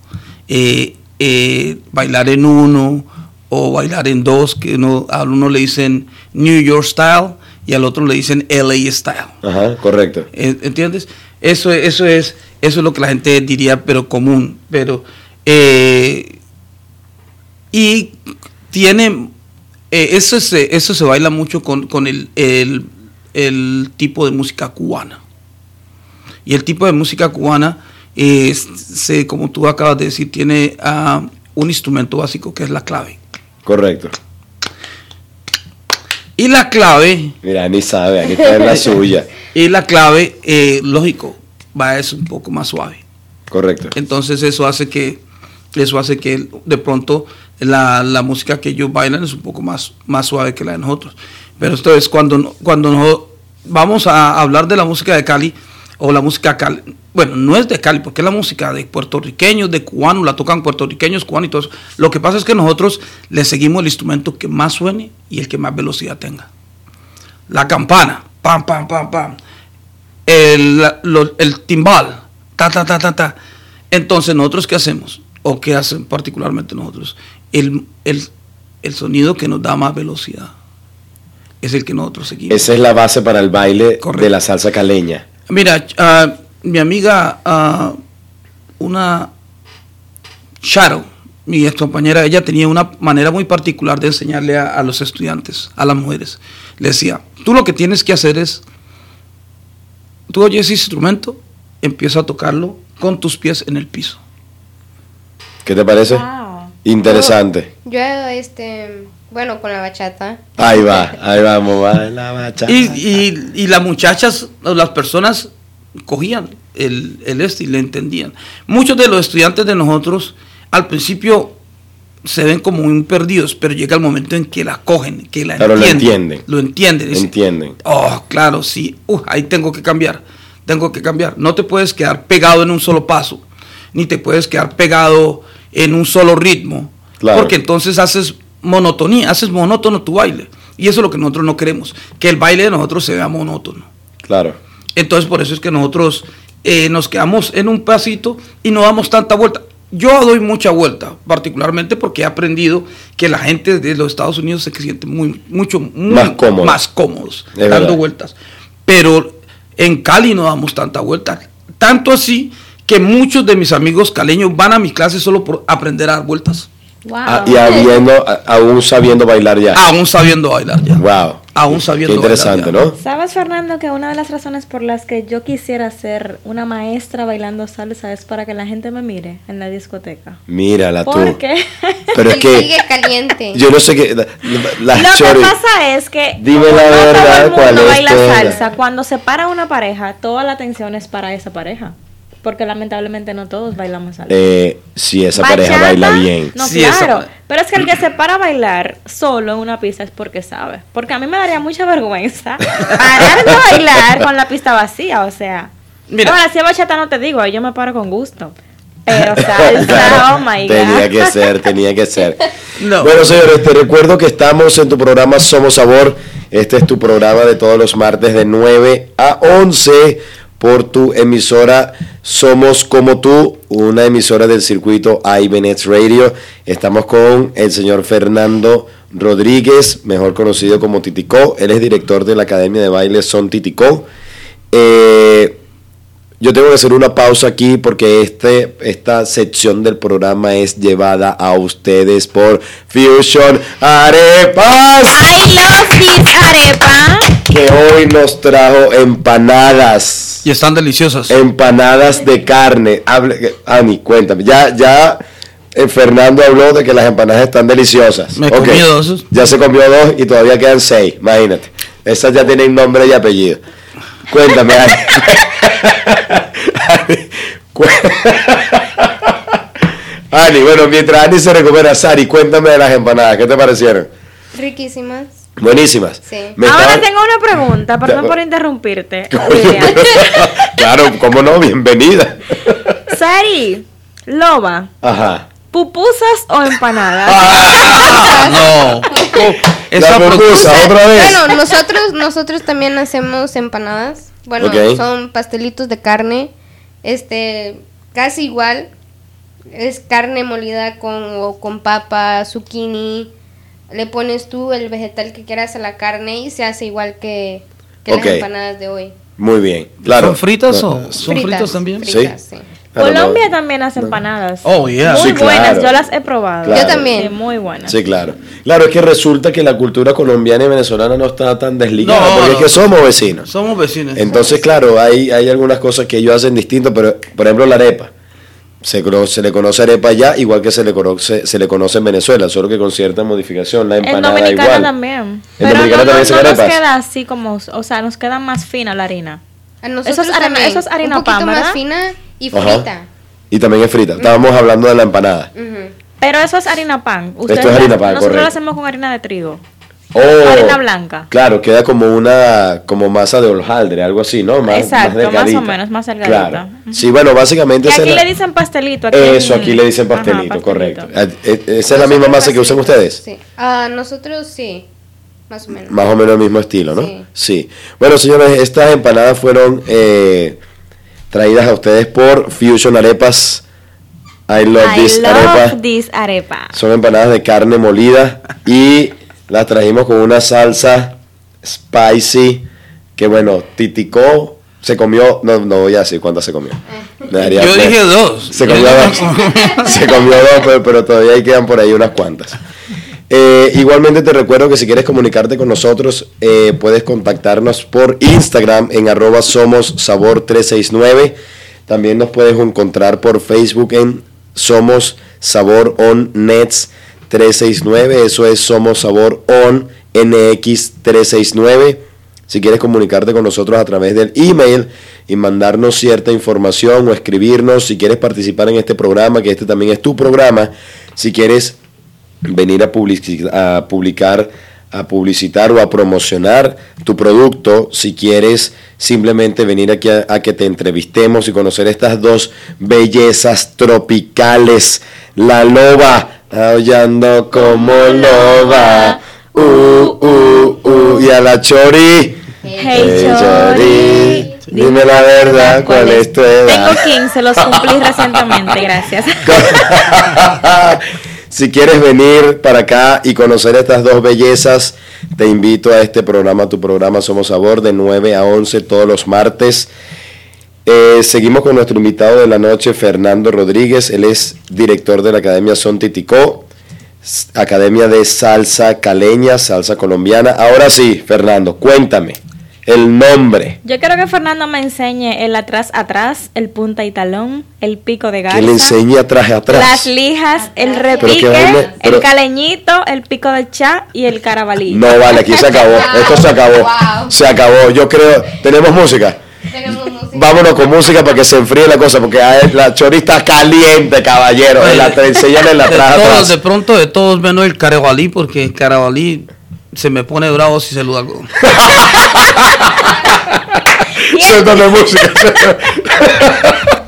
Eh, bailar en uno o bailar en dos, que uno, a uno le dicen New York Style y al otro le dicen LA Style. Ajá, correcto. ¿Entiendes? Eso, eso, es, eso es lo que la gente diría, pero común. Pero, eh, y tiene, eh, eso, se, eso se baila mucho con, con el, el- el tipo de música cubana. Y el tipo de música cubana, eh, se, como tú acabas de decir, tiene ah, un instrumento básico que es la clave. Correcto. Y la clave, Mira, ni sabe, aquí está en la <laughs> suya. y la clave, eh, lógico, va es un poco más suave. Correcto. Entonces eso hace que eso hace que de pronto la, la música que ellos bailan es un poco más, más suave que la de nosotros. Pero esto es cuando, cuando no- vamos a hablar de la música de Cali o la música Cali, bueno, no es de Cali, porque es la música de puertorriqueños, de cubanos, la tocan puertorriqueños, cubanos y todo eso. Lo que pasa es que nosotros le seguimos el instrumento que más suene y el que más velocidad tenga. La campana, pam, pam, pam, pam. El, el timbal, ta, ta, ta, ta, ta. Entonces, ¿nosotros qué hacemos? ¿O qué hacen particularmente nosotros? El, el- el sonido que nos da más velocidad es el que nosotros seguimos. Esa es la base para el baile Correcto. de la salsa caleña. Mira, ah, mi amiga, ah, una Shadow, mi ex compañera, ella tenía una manera muy particular de enseñarle a, a los estudiantes, a las mujeres. Le decía, tú lo que tienes que hacer es, tú oyes ese instrumento, empieza a tocarlo con tus pies en el piso. ¿Qué te parece? Wow. Interesante. Yo, este, bueno, con la bachata. Ahí va, ahí vamos, va la bachata. Y, y- y las muchachas, o las personas cogían el, el este y le entendían. Muchos de los estudiantes de nosotros al principio se ven como muy perdidos, pero llega el momento en que la cogen, que la Claro, lo entienden. entienden. Lo entienden. Dicen, Entienden. Oh, claro, sí. Uh, ahí tengo que cambiar. Tengo que cambiar. No te puedes quedar pegado en un solo paso, ni te puedes quedar pegado en un solo ritmo, Claro. porque entonces haces monotonía, haces monótono tu baile. Y eso es lo que nosotros no queremos, que el baile de nosotros se vea monótono. Claro. Entonces por eso es que nosotros eh, nos quedamos en un pasito y no damos tanta vuelta. Yo doy mucha vuelta, particularmente porque he aprendido que la gente de los Estados Unidos se siente muy, mucho, muy Más cómodo. más cómodos Es dando verdad. vueltas. Pero en Cali no damos tanta vuelta. Tanto así que muchos de mis amigos caleños van a mi clase solo por aprender a dar vueltas. Wow. Ah, y habiendo, a- aún sabiendo bailar ya. Aún sabiendo bailar ya. Wow. Aún sabiendo Qué interesante, bailar ya. ¿no? ¿Sabes, Fernando, que una de las razones por las que yo quisiera ser una maestra bailando salsa es para que la gente me mire en la discoteca? Mírala tú. ¿Por qué? <laughs> Pero es que sigue caliente. yo no sé qué. la- Lo que pasa es que Dime la verdad, todo el ¿cuál mundo es baila toda? salsa, cuando se para una pareja, toda la atención es para esa pareja. Porque lamentablemente no todos bailamos salsa. Eh, si esa pareja baila bien. No, Sí, esa- claro. Pero es que el que se para a bailar solo en una pista es porque sabe. Porque a mí me daría mucha vergüenza parar de bailar con la pista vacía. O sea, Mira. ahora si es bachata no te digo, yo me paro con gusto. Pero salsa, <laughs> Claro, oh my tenía god. que ser, tenía que ser. <laughs> No. Bueno, señores, te recuerdo que estamos en tu programa Somos Sabor. Este es tu programa de todos los martes de 9 a 11 por tu emisora Somos Como Tú, una emisora del circuito iBenet Radio. Estamos con el señor Fernando Rodríguez, mejor conocido como Titicó. Él es director de la Academia de Baile Son Titicó. Eh, yo tengo que hacer una pausa aquí porque este, esta sección del programa es llevada a ustedes por Fusion Arepas, I love this arepa. Que hoy nos trajo empanadas. Y están deliciosas. Empanadas de carne. Hable, Ani, cuéntame. Ya, ya eh, Fernando habló de que las empanadas están deliciosas. Me comí dos. Ya se comió dos y todavía quedan seis. Imagínate. Esas ya tienen nombre y apellido. Cuéntame, Ani. Ani, <laughs> cu- Ani, bueno, mientras Ani se recupera, Sari, cuéntame de las empanadas. ¿Qué te parecieron? Riquísimas. Buenísimas. Sí. Me Ahora estaban- tengo una pregunta, perdón por interrumpirte. <laughs> <laughs> Claro, cómo no, bienvenida. <laughs> Sari, Loba, Ajá. ¿Pupusas o empanadas? no. La pupusa, otra vez. Bueno, nosotros, nosotros también hacemos empanadas. Bueno, son pastelitos de carne. Este, casi igual. Es carne molida con, o con papa, zucchini. Le pones tú el vegetal que quieras a la carne y se hace igual que, las empanadas de hoy. Muy bien, claro. ¿Son fritas No, o son Fritas, fritos también? fritas, sí. Claro, no. Colombia también hace empanadas. Oh, yeah. Muy Sí, buenas, claro. yo las he probado. Claro. Yo también. Sí, muy buenas. Sí, claro. Claro, es que resulta que la cultura colombiana y venezolana no está tan desligada, No, porque no. es que somos vecinos. Somos vecinos. Entonces, claro, hay, hay algunas cosas que ellos hacen distinto, pero por ejemplo la arepa. Se, le conoce arepa allá igual que se le conoce, se le conoce en Venezuela, solo que con cierta modificación. La En empanada Dominicana igual. también. En Pero Dominicana no, no, también se no nos queda así como, o sea, nos queda más fina la harina. A nosotros Eso es harina- también, eso es harina un poquito pan, más fina y Ajá. frita. Y también es frita. Estábamos hablando de la empanada. Pero eso es harina pan. Ustedes es harina la- pan, Nosotros correcto. lo hacemos con harina de trigo. Oh, Harina blanca. Claro, queda como una como masa de hojaldre, algo así, ¿no? Más, Exacto, más o menos, más delgadita. Claro. Sí, bueno, básicamente Y aquí la- le dicen pastelito. Aquí Eso, en- aquí le dicen Ajá, pastelito, correcto. pastelito. Ah, eh, ¿Esa es la misma masa que usan ustedes? Sí. Ah, nosotros sí, más o menos. Más o menos el mismo estilo, ¿no? Sí. Sí. Bueno, señores, estas empanadas fueron eh, traídas a ustedes por Fusion Arepas. I love I this love arepa. this arepa. Son empanadas de carne molida y las trajimos con una salsa spicy que bueno, Titicó se comió, no, no voy a decir cuántas se comió. <laughs> Daría Yo pena. dije dos. Se comió dos. <laughs> se comió dos, pero, pero todavía ahí quedan por ahí unas cuantas. Eh, igualmente te recuerdo que si quieres comunicarte con nosotros, eh, puedes contactarnos por Instagram en arroba somos sabor 369. También nos puedes encontrar por Facebook en Somos Sabor On Nets 369. Eso es Somos Sabor On NX 369. Si quieres comunicarte con nosotros a través del email y mandarnos cierta información o escribirnos, si quieres participar en este programa, que este también es tu programa, si quieres venir a, a publicar, a publicitar o a promocionar tu producto, si quieres simplemente venir aquí a que te entrevistemos y conocer estas dos bellezas tropicales, la loba, aullando como loba, uh, uh, uh, y a la chori. Hey, Chori, dime la verdad, ¿cuál es tu edad? Tengo 15, los cumplí recientemente, <laughs> gracias. <laughs> si quieres venir para acá y conocer estas dos bellezas, te invito a este programa, tu programa Somos Sabor, de 9 a 11 todos los martes. Eh, seguimos con nuestro invitado de la noche, Fernando Rodríguez. Él es director de la Academia Son Titicó, Academia de Salsa Caleña, Salsa Colombiana. Ahora sí, Fernando, cuéntame el nombre. Yo quiero que Fernando me enseñe el atrás atrás, el punta y talón, el pico de garza. Que le enseñe atrás atrás. Las lijas, el repique, vaina- pero- el caleñito, el pico de cha y el carabalí. No vale, aquí se acabó. Esto se acabó. <laughs> Wow. Se acabó. Yo creo. ¿Tenemos música? Tenemos música. Vámonos con música para que se enfríe la cosa, porque la chori está caliente, caballero. En la, la de todos, de pronto de todos menos el carabalí, porque el carabalí se me pone bravo si se lo hago. <laughs> Suéltame música. <laughs>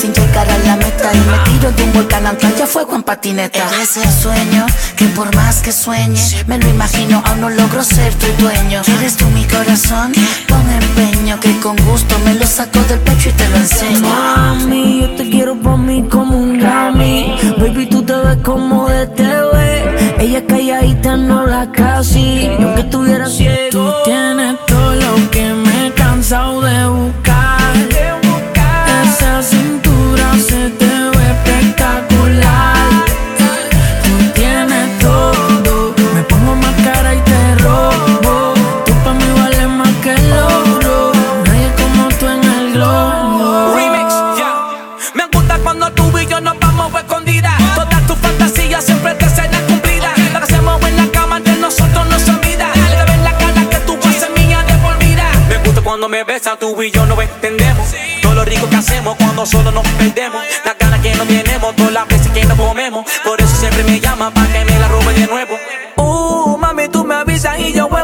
sin llegar a la meta Y me tiro de un volcán al playa fuego en patineta. El sueño que por más que sueñe Me lo imagino, aún no logro ser tu dueño. Eres tú mi corazón, con empeño Que con gusto me lo saco del pecho y te lo enseño. Mami, yo te quiero por mí como un Grammy. Baby, tú te ves como de TV Ella es calladita, no la casi. Y aunque estuviera ciego vamos escondidas. Todas tus fantasías siempre te serán cumplidas. Lo que hacemos en la cama entre nosotros no se olvida. Le ves la cara que tú vas ser mía de por vida. Me gusta cuando me besas, tú y yo nos entendemos. Todo lo rico que hacemos cuando solo nos perdemos. La cara que no tenemos, todas las veces que nos comemos. Por eso siempre me llama para que me la robe de nuevo. Uh, mami, tú me avisas y yo huevo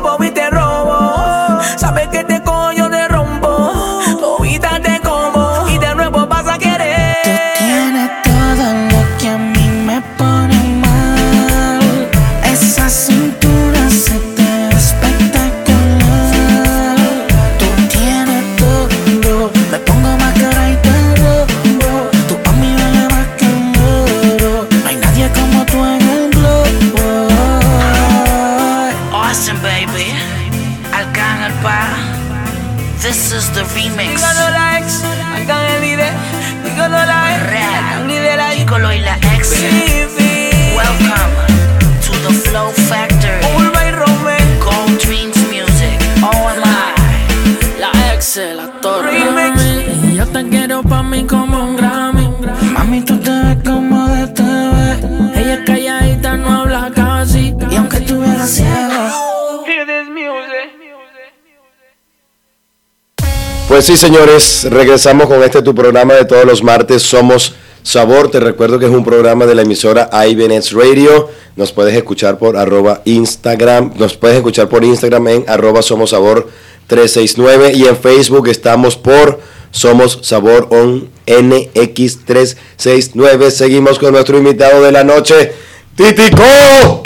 Pues sí, señores, regresamos con este tu programa de todos los martes. Somos Sabor. Te recuerdo que es un programa de la emisora IBNX Radio. Nos puedes escuchar por arroba Instagram. Nos puedes escuchar por Instagram en arroba Somos Sabor 369. Y en Facebook estamos por Somos Sabor on NX369. Seguimos con nuestro invitado de la noche, Titico.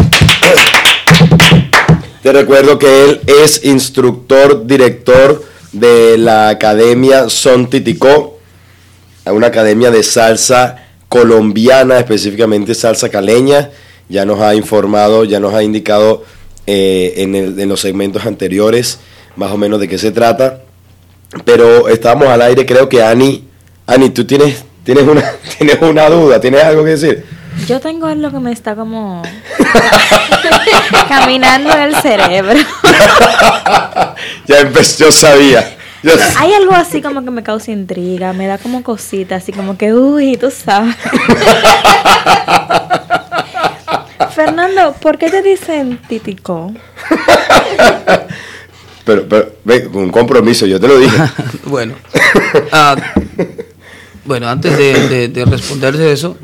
Te recuerdo que él es instructor, director de la Academia Son Titicó, una academia de salsa colombiana, específicamente salsa caleña. Ya nos ha informado, ya nos ha indicado eh, en, el- en los segmentos anteriores más o menos de qué se trata. Pero estábamos al aire, creo que Ani, Ani, tú tienes, tienes, una, <laughs> tienes una duda, tienes algo que decir. Yo tengo algo que me está como <laughs> caminando en el cerebro. <laughs> Ya empecé, yo sabía. Yo- Hay algo así como que me causa intriga, me da como cosita, así como que, uy, tú sabes. <laughs> Fernando, ¿por qué te dicen titico? pero, pero, ve, un compromiso, yo te lo dije. bueno, ah, bueno, antes de, de, de responderte eso,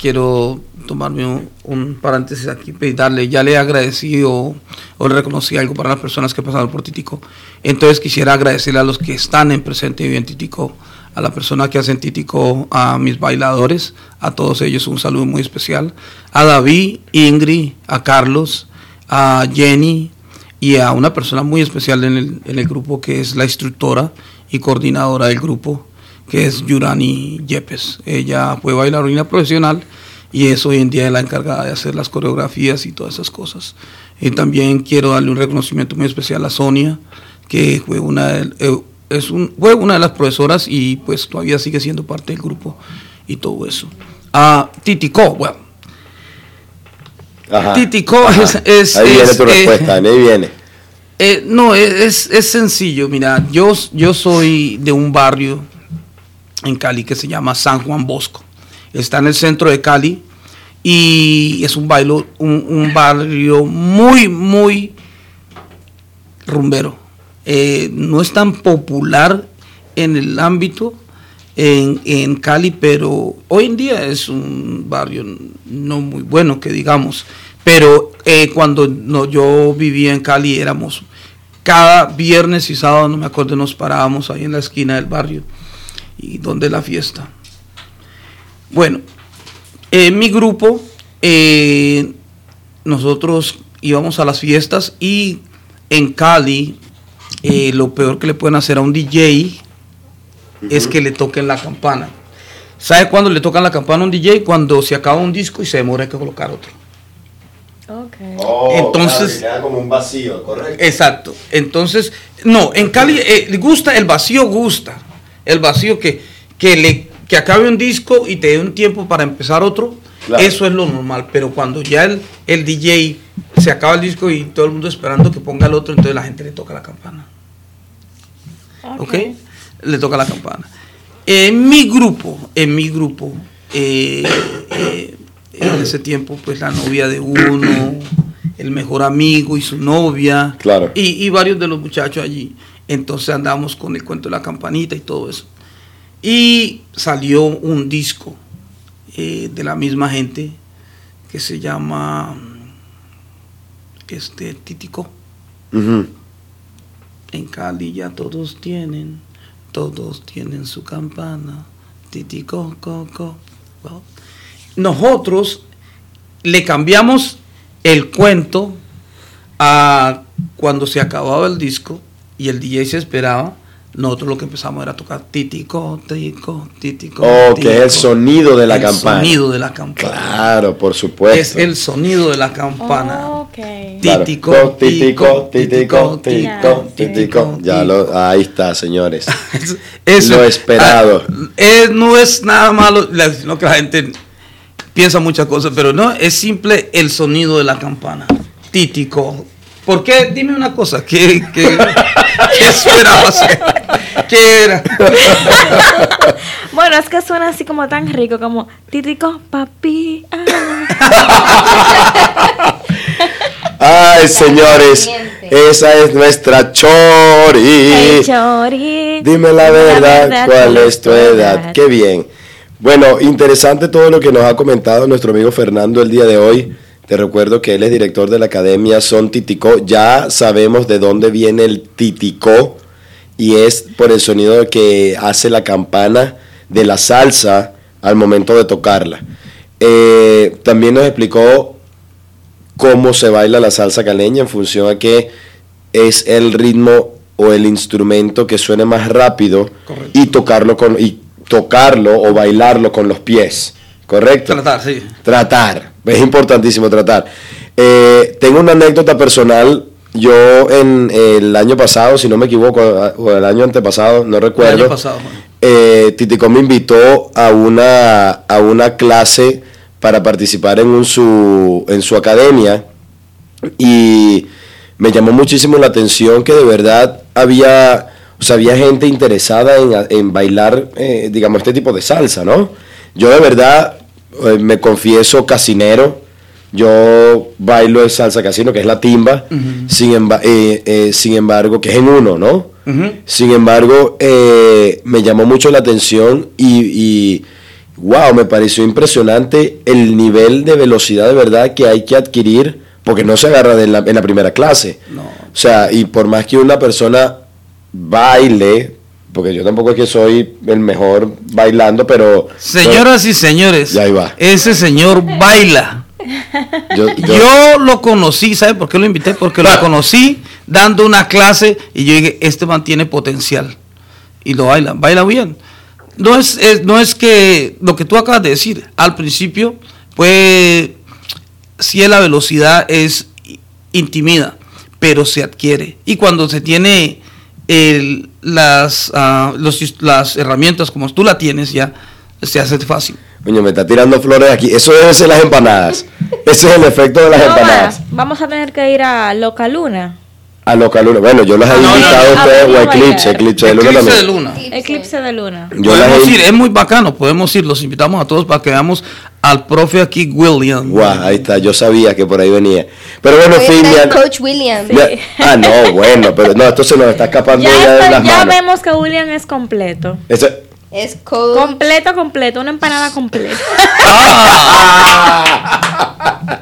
quiero tomarme un, paréntesis aquí, darle, ya le he agradecido o le reconocí algo para las personas que pasado por Titico. Entonces quisiera agradecerle a los que están en presente y en Titico, a la persona que hacen Titico, a mis bailadores, a todos ellos un saludo muy especial, a David, Ingrid, a Carlos, a Jenny y a una persona muy especial en el, en el grupo que es la instructora y coordinadora del grupo, que es Yurani Yepes. Ella fue bailarina profesional y es hoy en día la encargada de hacer las coreografías y todas esas cosas. Y también quiero darle un reconocimiento muy especial a Sonia, que fue una de, eh, es un, fue una de las profesoras y pues todavía sigue siendo parte del grupo y todo eso. A Titico, bueno. Ajá, Titico ajá. es, es- Ahí viene es, tu eh, respuesta, ahí viene. eh, no, es, es sencillo. Mira, yo, yo soy de un barrio en Cali que se llama San Juan Bosco. Está en el centro de Cali y es un, bailo, un, barrio muy, muy rumbero. Eh, no es tan popular en el ámbito en, en Cali, pero hoy en día es un barrio no muy bueno, que digamos. Pero eh, cuando no, yo vivía en Cali éramos cada viernes y sábado, no me acuerdo, nos parábamos ahí en la esquina del barrio y donde la fiesta. Bueno, en mi grupo, eh, nosotros íbamos a las fiestas y en Cali, eh, lo peor que le pueden hacer a un DJ es que le toquen la campana. ¿Sabe cuándo le tocan la campana a un DJ? Cuando se acaba un disco y se demora hay que colocar otro. Entonces- queda como un vacío, correcto. Exacto. Entonces, no, en Cali eh, gusta, el vacío gusta. El vacío que, que, le, que acabe un disco y te dé un tiempo para empezar otro, Claro. eso es lo normal. Pero cuando ya el, el DJ se acaba el disco y todo el mundo esperando que ponga el otro, entonces la gente le toca la campana. ¿Ok? Le toca la campana. En mi grupo, en mi grupo, eh, eh, en ese tiempo, pues la novia de uno, el mejor amigo y su novia, Claro. y, y varios de los muchachos allí. Entonces andamos con el cuento de la campanita y todo eso. Y salió un disco eh, de la misma gente que se llama este Titico. Ujú. En Cali ya todos tienen, todos tienen su campana. Titico, co, co. co. Nosotros le cambiamos el cuento a cuando se acababa el disco y el DJ se esperaba. Nosotros lo que empezamos era tocar titico, titico, titico. Oh, que es el sonido de la El campana. sonido de la campana. Claro, por supuesto. Es el sonido de la campana. Ok. Claro. Titico, titico, titico, titico, titico, titico. Ya lo, ahí está, señores. <laughs> Eso- Lo esperado. ah, no es nada malo, la- sino que la gente piensa muchas cosas, pero no, es simple el sonido de la campana. Títico. ¿Por qué? Dime una cosa, ¿qué, qué, qué esperabas? ¿Qué era? Bueno, es que suena así como tan rico, como títico papi. ah. Ay, señores, esa es nuestra Chori. Hey, Chori. Dime la verdad, ¿cuál es tu edad? Qué bien. Bueno, interesante todo lo que nos ha comentado nuestro amigo Fernando el día de hoy. Te recuerdo que él es director de la Academia Son Titicó. Ya sabemos de dónde viene el titicó y es por el sonido que hace la campana de la salsa al momento de tocarla. Eh, también nos explicó cómo se baila la salsa caleña en función a que es el ritmo o el instrumento que suene más rápido y tocarlo con y tocarlo o bailarlo con los pies, ¿correcto? Tratar, sí. Tratar, es importantísimo tratar. Eh, tengo una anécdota personal. Yo en el año pasado, si no me equivoco, o el año antepasado, no recuerdo. El año pasado. eh, Titico me invitó a una, a una clase para participar en, un, su, en su academia y me llamó muchísimo la atención que de verdad había, o sea, había gente interesada en, en bailar, eh, digamos, este tipo de salsa, ¿no? Yo de verdad eh, me confieso casinero, yo bailo el salsa casino, que es la timba, sin, emba- eh, eh, sin embargo, que es en uno, ¿no? Sin embargo, me llamó mucho la atención y, y- wow, me pareció impresionante el nivel de velocidad de verdad que hay que adquirir, porque no se agarra de la- en la primera clase. O sea, y por más que una persona baile, porque yo tampoco es que soy el mejor bailando, pero... Señoras y señores, Ya ese señor baila. Yo, Yo lo conocí, ¿sabe por qué lo invité? Porque lo <laughs> conocí dando una clase y yo dije, este man tiene potencial. Y lo baila, baila bien. No es, es- no es que lo que tú acabas de decir, al principio, pues, si la velocidad es intimida, pero se adquiere. Y cuando se tiene el- las, ah, los- las herramientas como tú la tienes ya, se hace fácil. Coño, me está tirando flores aquí. Eso debe ser las empanadas. <laughs> Ese es el efecto de las No empanadas. más, vamos a tener que ir a Loca Luna. A Loca Luna. Bueno, yo las he invitado a ustedes o Eclipse, Eclipse de Luna Eclipse de luna. Eclipse de Luna. Yo podemos he- ir, es muy bacano, podemos ir, los invitamos a todos para que veamos al profe aquí, William. Guau, ahí está, yo sabía que por ahí venía. Pero bueno, en Hoy fin, ya- Coach William. ya- ah, no, <laughs> bueno, pero no, esto se nos está escapando ya, Ya, de está- las ya manos. vemos que William es completo. Eso- Es coach. Completo, completo, una empanada completa. <laughs> <laughs>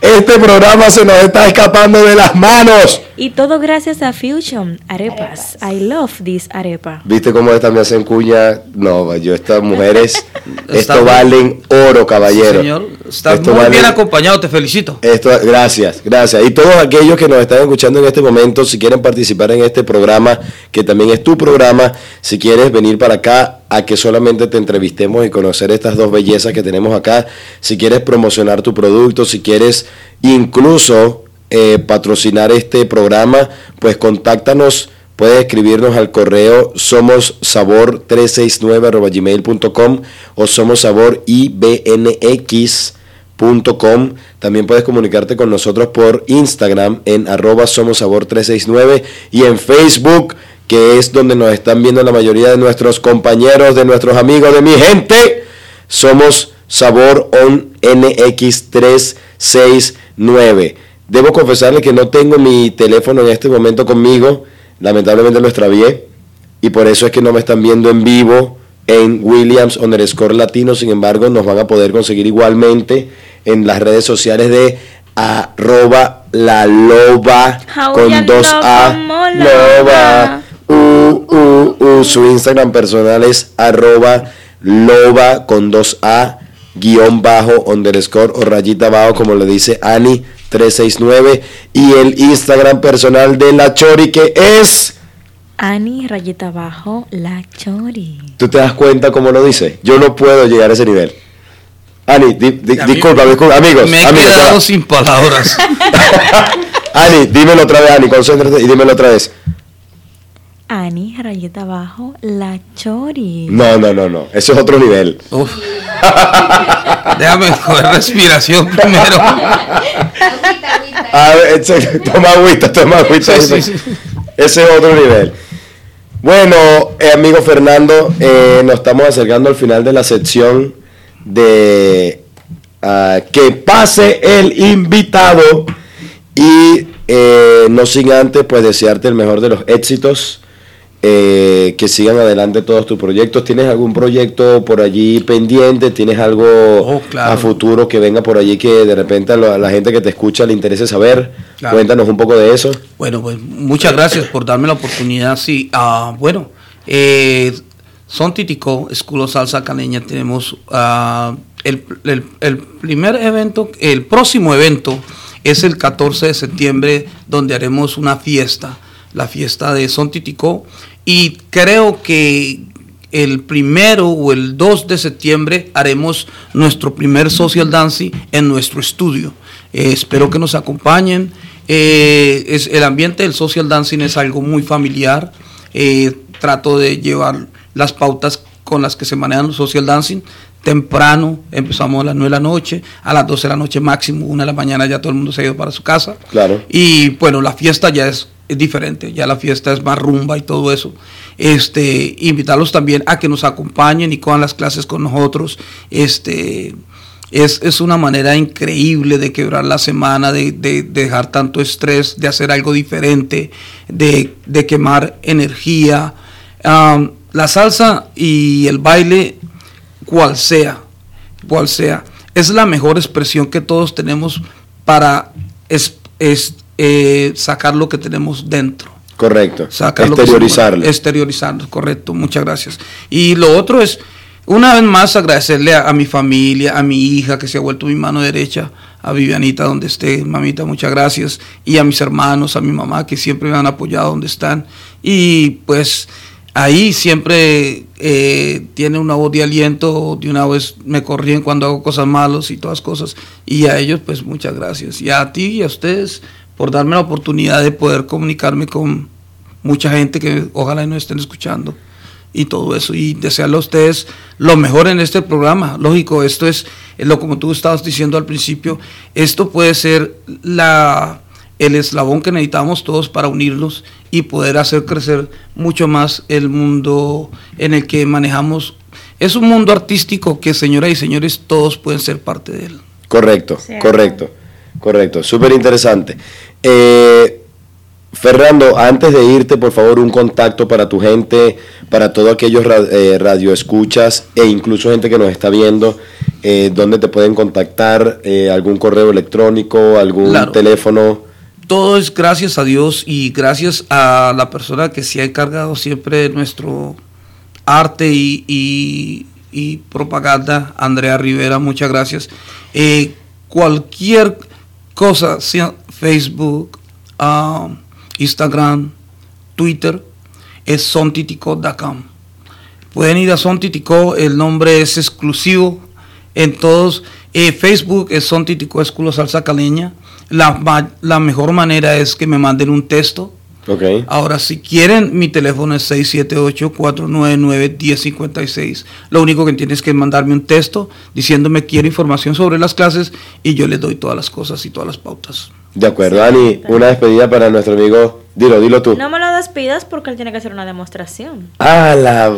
este programa se nos está escapando de las manos. Y todo gracias a Fusion Arepas. I love this arepa. ¿Viste cómo esta me hacen cuña? No, yo, estas mujeres, Está esto valen oro, caballero. Señor, estás Esto muy bien acompañado, te felicito. Esto, gracias, gracias. Y todos aquellos que nos están escuchando en este momento, si quieren participar en este programa, que también es tu programa, si quieres venir para acá a que solamente te entrevistemos y conocer estas dos bellezas que tenemos acá, si quieres promocionar tu producto, si quieres incluso eh, patrocinar este programa, pues contáctanos. Puedes escribirnos al correo somos sabor 369 gmail.com o somos sabor. También puedes comunicarte con nosotros por Instagram en arroba somos sabor 369 y en Facebook, que es donde nos están viendo la mayoría de nuestros compañeros, de nuestros amigos, de mi gente. Somos sabor on NX 369. Debo confesarle que no tengo mi teléfono en este momento conmigo. Lamentablemente lo extravié. Y por eso es que no me están viendo en vivo en Williams underscore latino. Sin embargo, nos van a poder conseguir igualmente en las redes sociales de arroba la loba con dos A. loba. Uh, uh, uh. Su Instagram personal es arroba loba con dos A guion bajo underscore o rayita abajo como le dice Ani 369 y el Instagram personal de la Chori que es Ani, rayita abajo, la chori. ¿Tú te das cuenta cómo lo dice? Yo no puedo llegar a ese nivel. Ani, di- di- A mí- disculpa, disculpa, amigos. Me he amigos, quedado sin palabras. <laughs> <laughs> Ani, dímelo otra vez, Ani, concéntrate y dímelo otra vez. Ani, rayita abajo, la chori. No, no, no, no. Eso es otro nivel. Uf. <laughs> Déjame coger respiración <laughs> primero. A ver, ese- toma agüita, toma agüita. Sí, sí, sí. Ese es otro nivel. Bueno, eh, amigo Fernando, eh, nos estamos acercando al final de la sección de ah, que pase el invitado y eh, no sin antes pues desearte el mejor de los éxitos, eh, que sigan adelante todos tus proyectos. ¿Tienes algún proyecto por allí pendiente? ¿Tienes algo Oh, claro. a futuro que venga por allí que de repente a la, gente que te escucha le interese saber? Claro. Cuéntanos un poco de eso. Bueno, pues muchas gracias por darme la oportunidad. Sí, ah, bueno, eh, Son Titico, of Salsa Caneña, tenemos el, el- el primer evento, el próximo evento es el 14 de septiembre, donde haremos una fiesta, la fiesta de Son Titico, y creo que el primero o el 2 de septiembre haremos nuestro primer social dancing en nuestro estudio. Eh, espero que nos acompañen. Eh, es, el ambiente del social dancing es algo muy familiar. Eh, trato de llevar las pautas con las que se manejan los social dancing. Temprano, empezamos a las 9 de la noche, a las 12 de la noche máximo, 1 de la mañana ya todo el mundo se ha ido para su casa. Claro. Y bueno, la fiesta ya es, es diferente, ya la fiesta es más rumba y todo eso. Este, invitarlos también a que nos acompañen y cojan las clases con nosotros. Este, es, es una manera increíble de quebrar la semana, de, de- de dejar tanto estrés, de hacer algo diferente, de, de quemar energía. La salsa y el baile cual sea, cual sea, es la mejor expresión que todos tenemos para es, es, eh, sacar lo que tenemos dentro. Correcto. Sacar lo que Exteriorizarlo. somos. Exteriorizarlo, correcto. Muchas gracias. Y lo otro es, una vez más, agradecerle a, a mi familia, a mi hija que se ha vuelto mi mano derecha, a Vivianita donde esté, mamita, muchas gracias. Y a mis hermanos, a mi mamá que siempre me han apoyado donde están. Y pues ahí siempre eh, tiene una voz de aliento, de una vez me corrían cuando hago cosas malas y todas cosas. Y a ellos pues muchas gracias. Y a ti y a ustedes por darme la oportunidad de poder comunicarme con mucha gente que ojalá y nos estén escuchando y todo eso y desearle a ustedes lo mejor en este programa. Lógico, esto es, es lo como tú estabas diciendo al principio, esto puede ser la el eslabón que necesitamos todos para unirnos y poder hacer crecer mucho más el mundo en el que manejamos. Es un mundo artístico que, señoras y señores, todos pueden ser parte de él. Correcto, correcto, correcto. Súper interesante. Eh, Fernando, antes de irte, por favor, un contacto para tu gente, para todos aquellos eh, radioescuchas e incluso gente que nos está viendo, eh, dónde te pueden contactar, eh, algún correo electrónico, algún Claro. teléfono. Todo es gracias a Dios y gracias a la persona que se ha encargado siempre de nuestro arte y, y- y propaganda, Andrea Rivera, muchas gracias. Cualquier cosa, sea Facebook, ah, Instagram, Twitter, es sontitico.com. Pueden ir a Sontitico, el nombre es exclusivo en todos. Eh, Facebook es Sontitico Salsa Caleña. La, la mejor manera es que me manden un texto. Ahora, si quieren, mi teléfono es 678-499-1056. Lo único que tienes que mandarme un texto diciéndome quiero información sobre las clases y yo les doy todas las cosas y todas las pautas. De acuerdo, Dani, una despedida para nuestro amigo. Dilo, dilo tú. No me lo despidas porque él tiene que hacer una demostración. Ah, la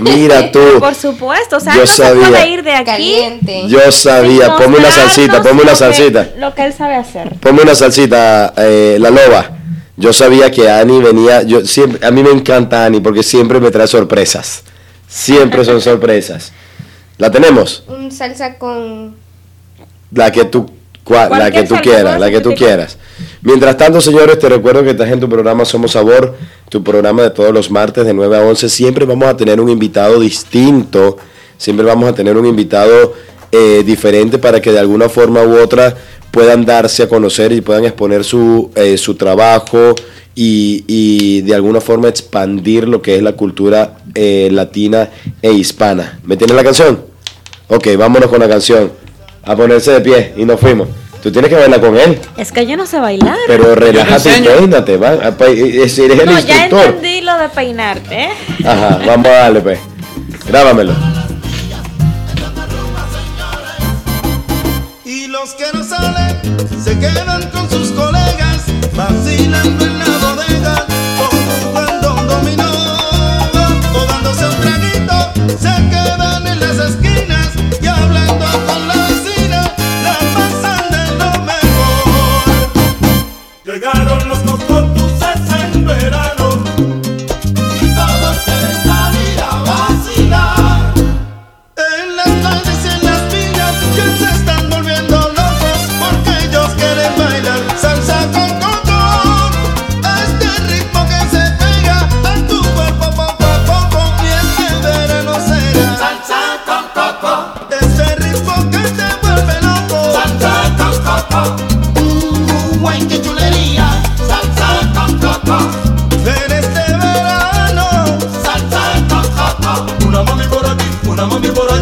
Mira <laughs> tú. Por supuesto, o sea, Yo no sabía. se puede ir de aquí. Caliente. Yo sabía. Ponme una salsita, ponme una lo que- salsita. Lo que él sabe hacer. Ponme una salsita, eh, la loba. Yo sabía que Ani venía, yo siempre, a mí me encanta Ani porque siempre me trae sorpresas. Siempre son sorpresas. ¿La tenemos? Un salsa con... La que tú, cua- la que tú quieras, la que tú quieras. Mientras tanto, señores, te recuerdo que estás en tu programa Somos Sabor, tu programa de todos los martes de 9 a 11. Siempre vamos a tener un invitado distinto, siempre vamos a tener un invitado eh, diferente para que de alguna forma u otra puedan darse a conocer y puedan exponer su, eh, su trabajo y, y de alguna forma expandir lo que es la cultura eh, latina e hispana. ¿Me tienes la canción? Ok, vámonos con la canción. A ponerse de pie y nos fuimos. Tú tienes que bailar con él. Es que yo no sé bailar. Pero relájate y peínate, va. a pa- eh, Si eres el no, ya entendí lo de peinarte, ¿eh? Ajá, vamos a darle, pues. Grábamelo. Los que no salen se quedan con sus colegas, vacilando en la bodega, o jugando dominó, o dándose un traguito, se quedan Mamãe por me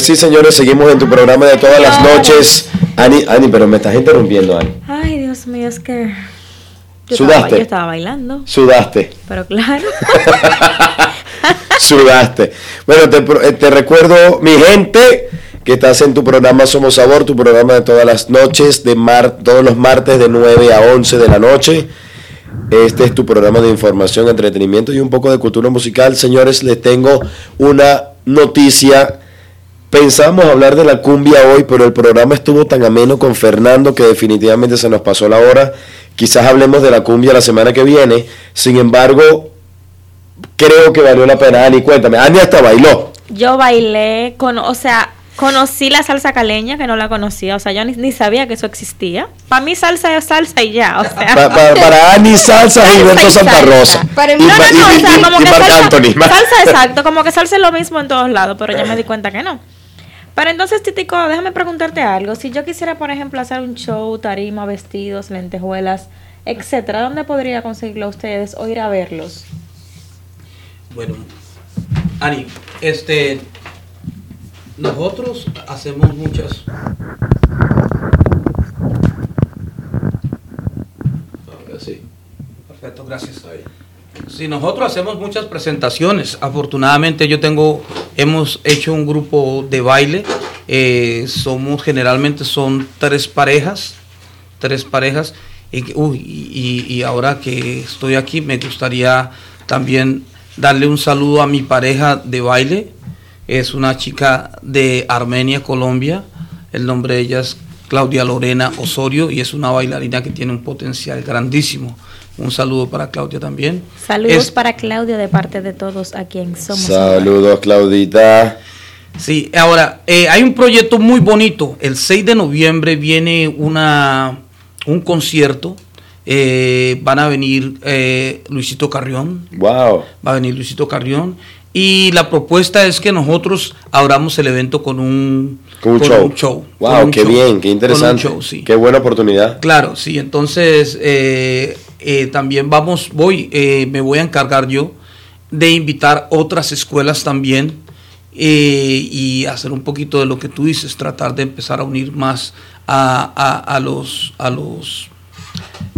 Pues sí, señores, seguimos en tu programa de todas las noches. Ani, Ani, pero me estás interrumpiendo, Ani. Ay, Dios mío, es que. Yo ¿Sudaste? Estaba, yo estaba bailando. Sudaste, Pero claro. <laughs> sudaste. Bueno, te, eh, te recuerdo, mi gente, que estás en tu programa Somos Sabor, tu programa de todas las noches, de mar, todos los martes de 9 a 11 de la noche. Este es tu programa de información, entretenimiento y un poco de cultura musical. Señores, les tengo una noticia. Pensamos hablar de la cumbia hoy, pero el programa estuvo tan ameno con Fernando que definitivamente se nos pasó la hora. Quizás hablemos de la cumbia la semana que viene. Sin embargo, creo que valió la pena. Ani, cuéntame. Ani hasta bailó. Yo bailé con, o sea, conocí la salsa caleña que no la conocía, o sea, yo ni, ni sabía que eso existía. Para mí salsa es salsa y ya, o sea. Pa- pa- para Ani, salsa Gilberto Santa Rosa. Para Y mí, no, no, no, y- o sea, y- como y que Marc salsa, Anthony. salsa, exacto, como que salsa es lo mismo en todos lados, pero ya me di cuenta que no. Pero entonces, Titico, déjame preguntarte algo. Si yo quisiera, por ejemplo, hacer un show, tarima, vestidos, lentejuelas, etcétera, ¿dónde podría conseguirlo a ustedes o ir a verlos? Bueno, Ani, este, nosotros hacemos muchas. Ahora sí. Perfecto, gracias. Sí, nosotros hacemos muchas presentaciones. Afortunadamente yo tengo, hemos hecho un grupo de baile. Eh, somos generalmente son tres parejas, tres parejas. Y- y ahora que estoy aquí me gustaría también darle un saludo a mi pareja de baile. Es una chica de Armenia, Colombia. El nombre de ella es Claudia Lorena Osorio y es una bailarina que tiene un potencial grandísimo. Un saludo para Claudia también. Saludos Es- para Claudia de parte de todos a quien somos. ahora. Saludos, Claudita. Sí, ahora, eh, hay un proyecto muy bonito. El 6 de noviembre viene una, un concierto. Eh, van a venir eh, Luisito Carrión. Wow. Va a venir Luisito Carrión. Y la propuesta es que nosotros abramos el evento con un, Con un con show. un show, Wow, con un qué show, bien, qué con un interesante. show, sí. Qué buena oportunidad. Claro, sí, entonces eh, también vamos, voy, eh, me voy a encargar yo de invitar otras escuelas también eh, y hacer un poquito de lo que tú dices, tratar de empezar a unir más a, a- a los, a los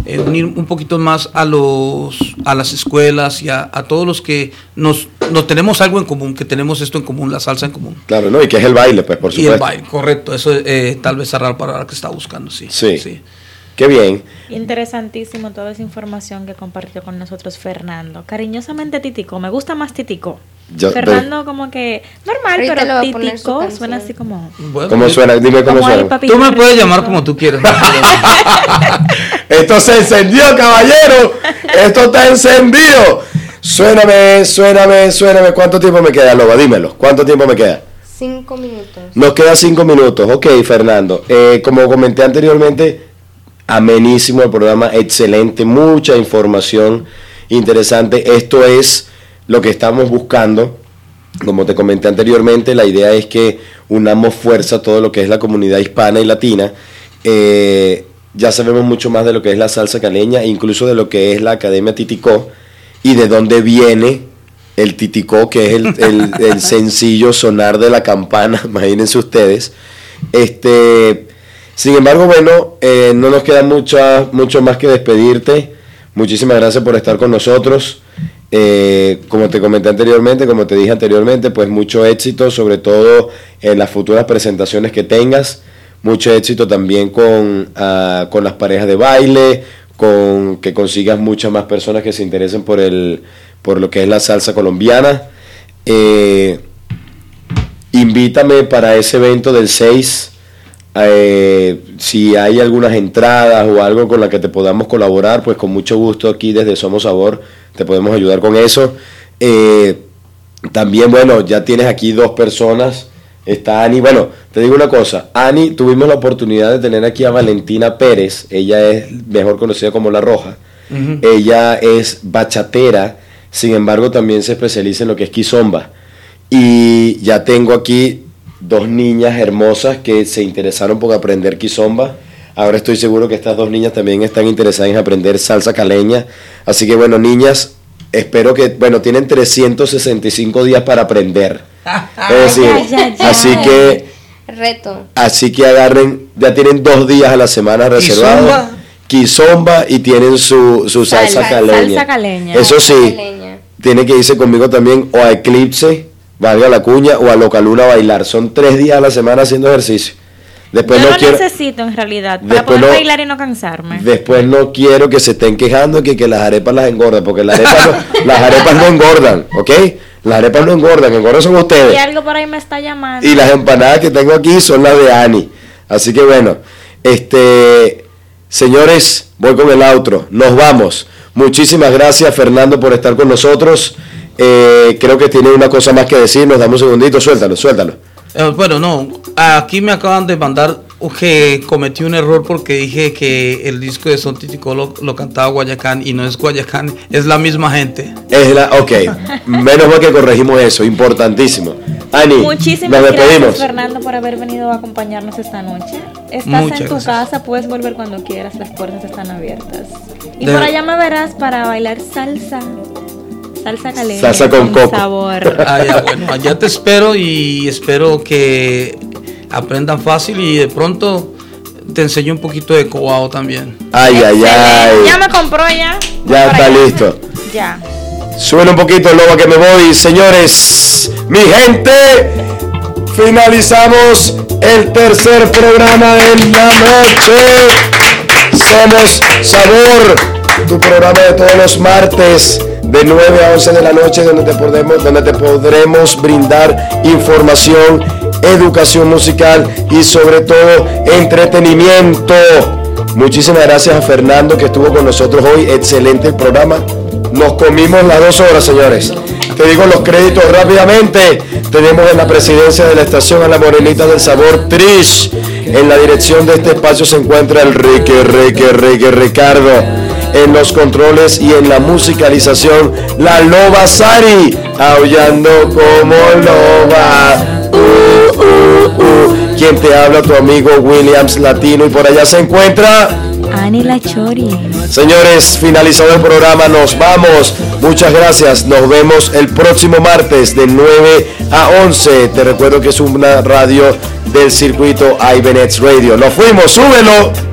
eh, unir un poquito más a los a las escuelas y a, a todos los que nos no tenemos algo en común, que tenemos esto en común, la salsa en común. Claro, ¿no? Y que es el baile, pues, por Y el supuesto. baile, correcto. Eso eh, tal vez cerrar para la que está buscando, sí. Sí. Qué bien. Interesantísimo toda esa información que compartió con nosotros Fernando. Cariñosamente Titico, me gusta más Titico. Yo- Fernando como que normal, pero Titico suena así como... ¿Cómo suena? Dime cómo suena. papi. Tú me puedes llamar como tú quieras. <laughs> Esto se encendió, caballero. Esto está encendido. Suéname, suéname, suéname. ¿Cuánto tiempo me queda, Loba? Dímelo. ¿Cuánto tiempo me queda? Cinco minutos. Nos queda cinco minutos. Ok, Fernando. Eh, como comenté anteriormente, amenísimo el programa, excelente, mucha información interesante. Esto es lo que estamos buscando. Como te comenté anteriormente, la idea es que unamos fuerza a todo lo que es la comunidad hispana y latina. Eh, ya sabemos mucho más de lo que es la salsa caleña, incluso de lo que es la Academia Titicó y de dónde viene el titicó, que es el, el- el <laughs> sencillo sonar de la campana, <laughs> imagínense ustedes. Este, sin embargo, bueno, eh, no nos queda mucho, más que despedirte. Muchísimas gracias por estar con nosotros. Eh, como te comenté anteriormente, como te dije anteriormente, pues mucho éxito, sobre todo en las futuras presentaciones que tengas. Mucho éxito también con, ah, con las parejas de baile, con que consigas muchas más personas que se interesen por, el, por lo que es la salsa colombiana. Eh, invítame para ese evento del 6. Eh, si hay algunas entradas o algo con la que te podamos colaborar, pues con mucho gusto aquí desde Somos Sabor te podemos ayudar con eso. Eh, también, bueno, ya tienes aquí dos personas. Está Ani, bueno, te digo una cosa, Ani, tuvimos la oportunidad de tener aquí a Valentina Pérez, ella es mejor conocida como La Roja, ella es bachatera, sin embargo también se especializa en lo que es kizomba. Y ya tengo aquí dos niñas hermosas que se interesaron por aprender kizomba. Ahora estoy seguro que estas dos niñas también están interesadas en aprender salsa caleña. Así que bueno, niñas, espero que, bueno, tienen 365 días para aprender. <laughs> Es decir, así que, Reto. así que agarren, ya tienen dos días a la semana reservados. Kizomba y tienen su, su salsa, Salsa- caleña. salsa caleña. Eso sí, Caleña. tiene que irse conmigo también o a Eclipse, valga la cuña, o a Localuna a bailar. Son tres días a la semana haciendo ejercicio. Después Yo no lo quiero, necesito en realidad para poder no- bailar y no cansarme. después no quiero que se estén quejando que, que las arepas las engordan, porque las arepas, no, <laughs> las arepas no engordan, ¿ok? Las arepas no engordan, engordan son ustedes. Y algo por ahí me está llamando. Y las empanadas que tengo aquí son las de Ani. Así que bueno, este, señores, voy con el outro. Nos vamos. Muchísimas gracias, Fernando, por estar con nosotros. Eh, creo que tiene una cosa más que decir. Nos damos un segundito. Suéltalo, suéltalo. Eh, bueno, no, aquí me acaban de mandar que cometí un error porque dije que el disco de Son Titico lo, lo cantaba Guayacán y no es Guayacán, es la misma gente. Es la, ok, menos mal que corregimos eso, importantísimo. Ani, Muchísimas nos gracias, despedimos. Fernando, por haber venido a acompañarnos esta noche. Estás Muchas en tu gracias. casa, puedes volver cuando quieras, las puertas están abiertas. Y De- por allá me verás para bailar salsa. Salsa caleña. Salsa con coco. sabor. Ah, ya, bueno, allá te espero y espero que aprendan fácil y de pronto te enseño un poquito de cobao también. Ay, ay, Ya ay. me compró ya. Ya está listo. Ya. Suena un poquito, loba, que me voy. Señores, mi gente, finalizamos el tercer programa de la noche. Somos Sabor, tu programa de todos los martes de 9 a 11 de la noche donde te podremos, brindar información, educación musical y sobre todo entretenimiento. Muchísimas gracias a Fernando que estuvo con nosotros hoy. Excelente el programa. Nos comimos las dos horas, señores. Te digo los créditos rápidamente. Tenemos en la presidencia de la estación a la morenita del sabor Trish. En la dirección de este espacio se encuentra el Rique, Rique, Rique Ricardo. En los controles y en la musicalización, la Loba Sari, aullando como loba. Uh, uh, uh. Quien te habla, tu amigo Williams Latino. Y por allá se encuentra. Ani la Chori. Señores, finalizado el programa, nos vamos. Muchas gracias. Nos vemos el próximo martes de 9 a 11. Te recuerdo que es una radio del circuito Ibenets Radio. Nos fuimos, súbelo.